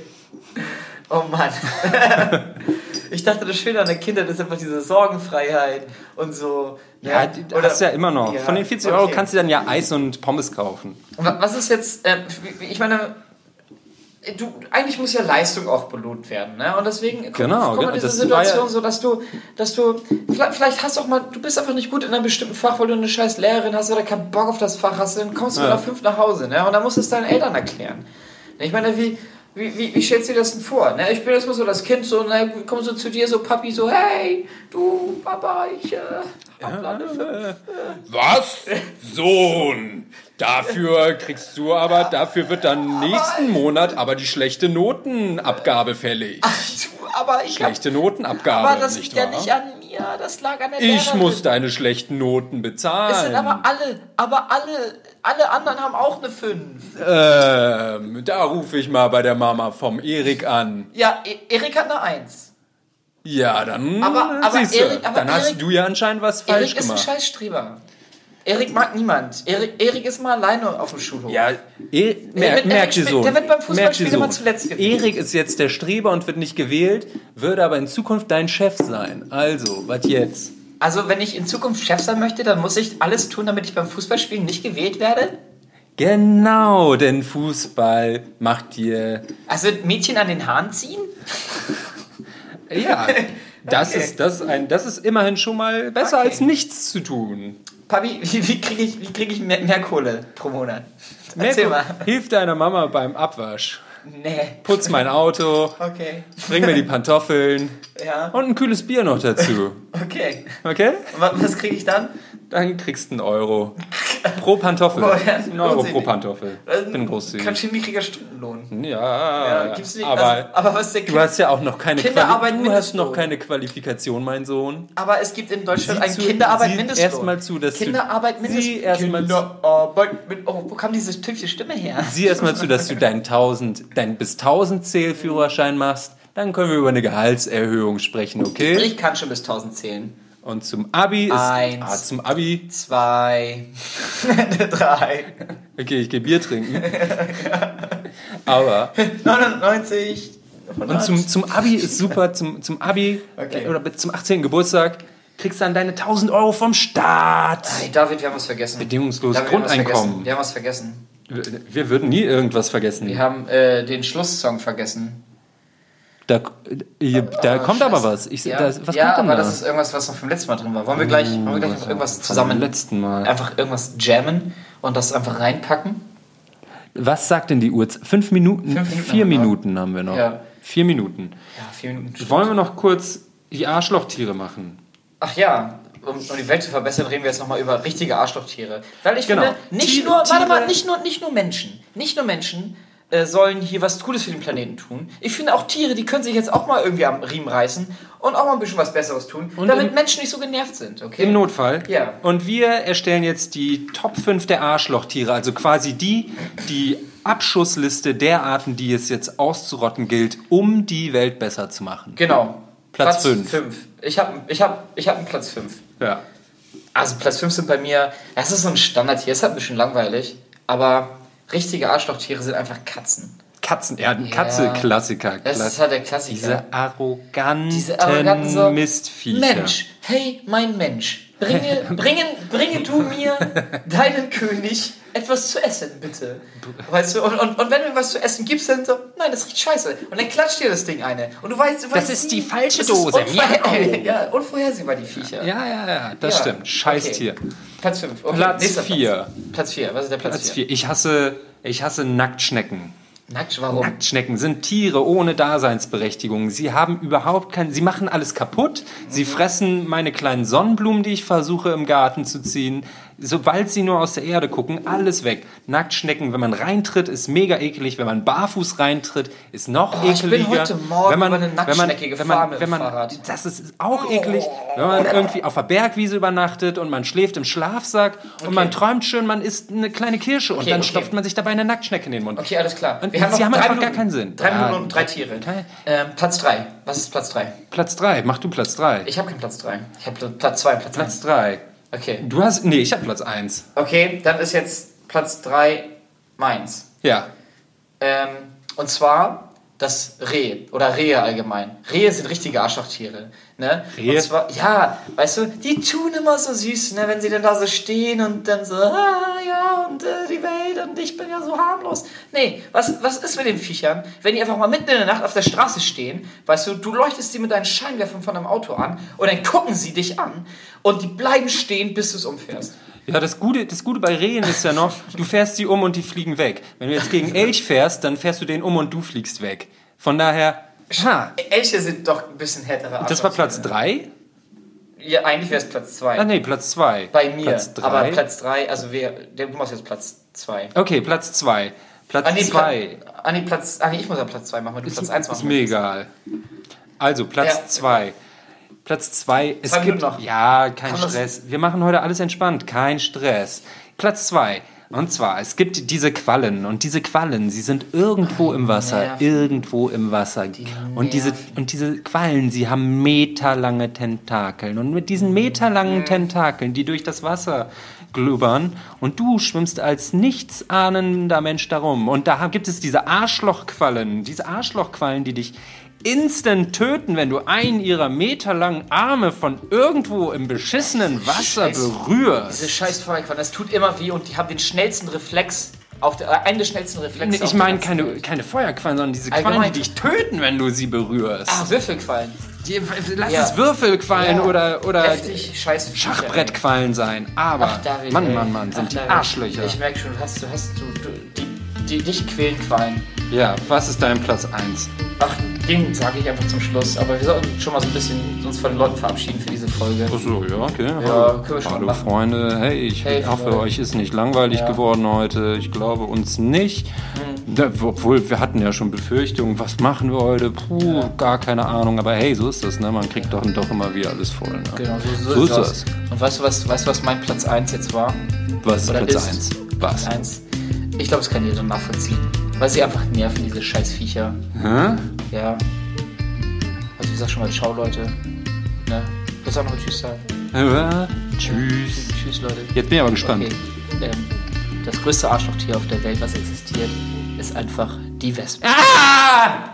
Oh Mann. ich dachte, das Schöne an der Kindheit ist einfach diese Sorgenfreiheit und so. Ja, ne? die hast du ja immer noch. Ja, Von den 40 Euro okay. kannst du dann ja Eis und Pommes kaufen. Wa- Was ist jetzt, äh, ich meine, du, eigentlich muss ja Leistung auch belohnt werden, ne? Und deswegen komm, Genau, komm mal in das diese war ja- Situation so, dass du, dass du, vielleicht, vielleicht hast du auch mal, du bist einfach nicht gut in einem bestimmten Fach, weil du eine scheiß Lehrerin hast oder keinen Bock auf das Fach hast, dann kommst du Ja. nach fünf nach Hause, ne? Und dann musst du es deinen Eltern erklären. Ich meine, wie, wie, wie, wie stellst du dir das denn vor? Ne? Ich bin jetzt mal so das Kind, so, ne, komm so zu dir, so Papi, so, hey, du, Papa, ich, äh. Was? Sohn! Dafür kriegst du aber, dafür wird dann nächsten Monat aber die schlechte Notenabgabe fällig. Du, aber ich hab, Schlechte Notenabgabe, aber das nicht liegt ja nicht an mir, das lag an der Ich Lehrerin. muss deine schlechten Noten bezahlen. Es sind aber alle, aber alle, alle anderen haben auch eine 5. ähm, da rufe ich mal bei der Mama vom Erik an. Ja, E- Erik hat eine 1. Ja, dann Aber- aber siehst du, Erik- aber dann hast Erik- du ja anscheinend was falsch Erik ist ein gemacht. Scheißstreber. Erik mag niemand. Erik, Erik ist mal alleine auf dem Schulhof. Ja, e mer wird- merkt Erik ihr so. der wird beim Fußballspielen immer zuletzt gewählt. Erik ist jetzt der Streber und wird nicht gewählt, würde aber in Zukunft dein Chef sein. Also, was jetzt? Also, wenn ich in Zukunft Chef sein möchte, dann muss ich alles tun, damit ich beim Fußballspielen nicht gewählt werde? Genau, denn Fußball macht dir Also Mädchen an den Haaren ziehen? Ja, das, Okay. ist, das, ist ein, das ist immerhin schon mal besser Okay. als nichts zu tun. Papi, wie, wie kriege ich, wie krieg ich mehr, mehr Kohle pro Monat? Erzähl mal. Hilf deiner Mama beim Abwasch. Nee. putz mein Auto, Okay. bring mir die Pantoffeln Ja. und ein kühles Bier noch dazu. Okay. Okay? Was kriege ich dann? Dann kriegst du einen Euro. Pro Pantoffel. Oh, ja, Ein Euro großzügig. pro Pantoffel. Ich bin großzügig. Ganz schön mickriger Stundenlohn. Ja, Ja, gibt's nicht, aber also, aber was der du hast ja auch noch keine Kinderarbeit Quali- Du hast noch keine Qualifikation, mein Sohn. Aber es gibt in Deutschland ein zu- Kinderarbeit sieh Mindestlohn. erst mal zu, dass du- Kinderarbeit Mindestlohn. Kinderarbeit mit, oh, wo kam diese tüfte Stimme her? Sieh erstmal zu, dass du deinen 1000, deinen bis 1000 Zählführerschein machst. Dann können wir über eine Gehaltserhöhung sprechen, okay? Ich kann schon bis 1000 zählen. Und zum Abi ist. Eins. Ah, zum Abi. Zwei. Drei. Okay, ich gehe Bier trinken. Aber. 99. 100. Und zum, zum Abi ist super, zum, zum Abi Okay. oder zum 18. Geburtstag kriegst du dann deine 1000 Euro vom Staat. Hey, David, wir haben was vergessen. Bedingungsloses David, Grundeinkommen. Wir haben was vergessen. Wir, wir würden nie irgendwas vergessen. Wir haben äh, den Schlusssong vergessen. Da, äh, da Ah, kommt scheiße. aber was. Ich, ja, da, was ja kommt aber da? das ist irgendwas, was noch vom letzten Mal drin war. Wollen wir gleich, wollen wir gleich noch irgendwas Vom zusammen, letzten Mal. einfach irgendwas jammen und das einfach reinpacken? Was sagt denn die Uhr? Fünf Minuten? Fünf Minuten Vier haben wir. Minuten haben wir noch. Ja. Vier Minuten. Ja, vier Minuten. Wollen wir noch kurz die Arschlochtiere machen? Ach ja, um, um die Welt zu verbessern, reden wir jetzt nochmal über richtige Arschlochtiere. Weil ich Genau. finde, nicht Tiere- nur, warte mal, nicht nur, nicht nur Menschen, nicht nur Menschen äh, sollen hier was Gutes für den Planeten tun. Ich finde auch Tiere, die können sich jetzt auch mal irgendwie am Riemen reißen und auch mal ein bisschen was Besseres tun, damit im- Menschen nicht so genervt sind, okay? Im Notfall. Ja. Und wir erstellen jetzt die Top 5 der Arschlochtiere, also quasi die, die Abschussliste der Arten, die es jetzt auszurotten gilt, um die Welt besser zu machen. Genau. Platz fünf. fünf. Ich habe ich hab, ich hab einen Platz 5. Ja. Also Platz 5 sind bei mir, das ist so ein Standard hier, ist halt ein bisschen langweilig, aber richtige Arschlochtiere sind einfach Katzen. Katzen, ja, Katze, Klassiker. Das ist halt der Klassiker. Diese arroganten, Diese arroganten so, Mistviecher. Mensch, hey, mein Mensch, bringe, bringe, bringe du mir deinen König etwas zu essen, bitte. Weißt du, und, und, und wenn du ihm was zu essen gibst, dann so, nein, das riecht scheiße. Und dann klatscht dir das Ding eine. Und du weißt, du weißt ist nie- die falsche das Dose. Ist unvorher ja, unvorhersehbar, die Viecher. Ja, ja, ja, das Ja. stimmt. Scheiß Okay. Tier. Platz 5. Okay, Platz nächster vier. Platz. Platz 4. Was ist der Platz Platz 4? 4. Ich hasse, ich hasse Nacktschnecken. Nackt, warum? Nacktschnecken sind Tiere ohne Daseinsberechtigung. Sie haben überhaupt kein, sie machen alles kaputt. Sie fressen meine kleinen Sonnenblumen, die ich versuche im Garten zu ziehen. Sobald sie nur aus der Erde gucken, alles weg. Nacktschnecken, wenn man reintritt, ist mega eklig. Wenn man barfuß reintritt, ist noch Oh, ich bin ekeliger. heute Morgen wenn man, über eine wenn man, Nacktschnecke wenn gefahren man, mit wenn man, Fahrrad. Oh. Das ist auch eklig. Wenn man irgendwie auf der Bergwiese übernachtet und man schläft im Schlafsack und man träumt schön, man isst eine kleine Kirsche und Okay, dann okay. stopft man sich dabei eine Nacktschnecke in den Mund. Okay, alles klar. Und Wir sie noch haben drei einfach Minuten. gar keinen Sinn. Drei Minuten und drei Tiere. drei. Ähm, Platz 3. Was ist Platz 3? Platz 3, mach du Platz 3. Ich habe keinen Platz 3. Ich habe Platz 2, Platz 1. Platz 3. Okay. Du hast. Nee, ich habe Platz 1. Okay, dann ist jetzt Platz 3 meins. Ja. Ähm, und zwar das Reh oder Rehe allgemein. Rehe sind richtige Arschlochtiere. Ne? Rehe? Und zwar, ja, weißt du, die tun immer so süß, ne, wenn sie dann da so stehen und dann so, ah, ja, und äh, die Welt und ich bin ja so harmlos. Nee, was, was ist mit den Viechern, wenn die einfach mal mitten in der Nacht auf der Straße stehen, weißt du, du leuchtest sie mit deinen Scheinwerfern von deinem Auto an und dann gucken sie dich an und die bleiben stehen, bis du es umfährst. Ja, das Gute, das Gute bei Rehen ist ja noch, du fährst die um und die fliegen weg. Wenn du jetzt gegen Elch fährst, dann fährst du den um und du fliegst weg. Von daher, ha, Elche sind doch ein bisschen härtere das war Platz Arschlochtiere. 3? Ja, eigentlich wäre es Platz 2. Ah, nee, Platz 2. Bei mir. Platz 3. aber Platz 3, also wer, der, du machst jetzt Platz 2. Okay, Platz 2. Platz Ah, nee, 2. Pla- ah, nee, Platz, ah, nee, ich muss ja Platz 2 machen, weil du Platz 1 Ist machen mir egal. Also, Ja. Platz 2. Platz 2. Es Zwei gibt. Minuten noch. Ja, kein Kann das- Stress. Wir machen heute alles entspannt. Kein Stress. Platz 2. Und zwar, es gibt diese Quallen. Und diese Quallen, sie sind irgendwo im Wasser. nerven. Irgendwo im Wasser. Und diese, und diese Quallen, sie haben meterlange Tentakeln. Und mit diesen meterlangen Tentakeln, die durch das Wasser glübbern, und du schwimmst als nichtsahnender Mensch darum. Und da gibt es diese Arschlochquallen. Diese Arschlochquallen, die dich instant töten, wenn du einen ihrer meterlangen Arme von irgendwo im beschissenen Wasser Scheiß- berührst. Diese scheiß Feuerquallen, das tut immer weh und die haben den schnellsten Reflex, auf der, äh, einen der schnellsten Reflexe. Nee, ich meine keine, Welt. keine Feuerquallen, sondern diese Quallen, Allgemein. die dich töten, wenn du sie berührst. Ah, Würfelquallen. Die, lass Ja. es Würfelquallen Ja. oder, oder Heftig, scheiß Viecher. Schachbrettquallen sein. Aber, Ach, Mann, David, ey. Mann, Mann, sind Ach, die David. Arschlöcher. Ich merke schon, du hast, du hast, du, du die, die dich quälen Quallen. Ja, was ist dein Platz 1? Ach, den sage ich einfach zum Schluss. Aber wir sollten schon mal so ein bisschen uns von den Leuten verabschieden für diese Folge. Achso, ja, okay. Ja, können wir schon Hallo machen. Freunde, hey, ich Hey, hoffe, euch ist nicht langweilig Ja. Mhm. geworden heute. Ich glaube uns nicht. Da, obwohl, wir hatten ja schon Befürchtungen, was machen wir heute? Puh, gar keine Ahnung. Aber hey, so ist das, ne? Man kriegt doch, doch immer wieder alles voll. Ne? Genau, so, So ist ist das. das. Und weißt du, was, weißt du, was mein Platz 1 jetzt war? Was ist Oder Platz ist 1? Was? Eins. Ich glaube, das kann jeder nachvollziehen. Weil sie einfach nerven, diese scheiß Viecher. Hä? Ja. Also, ich sag schon mal Ciao, Leute. Ne? Du auch noch Tschüss sagen? Ja, Tschüss. Tschüss, Leute. Jetzt bin ich aber gespannt. Okay. Ähm, das größte Arschlochtier auf der Welt, was existiert, ist einfach die Wespe. Ah!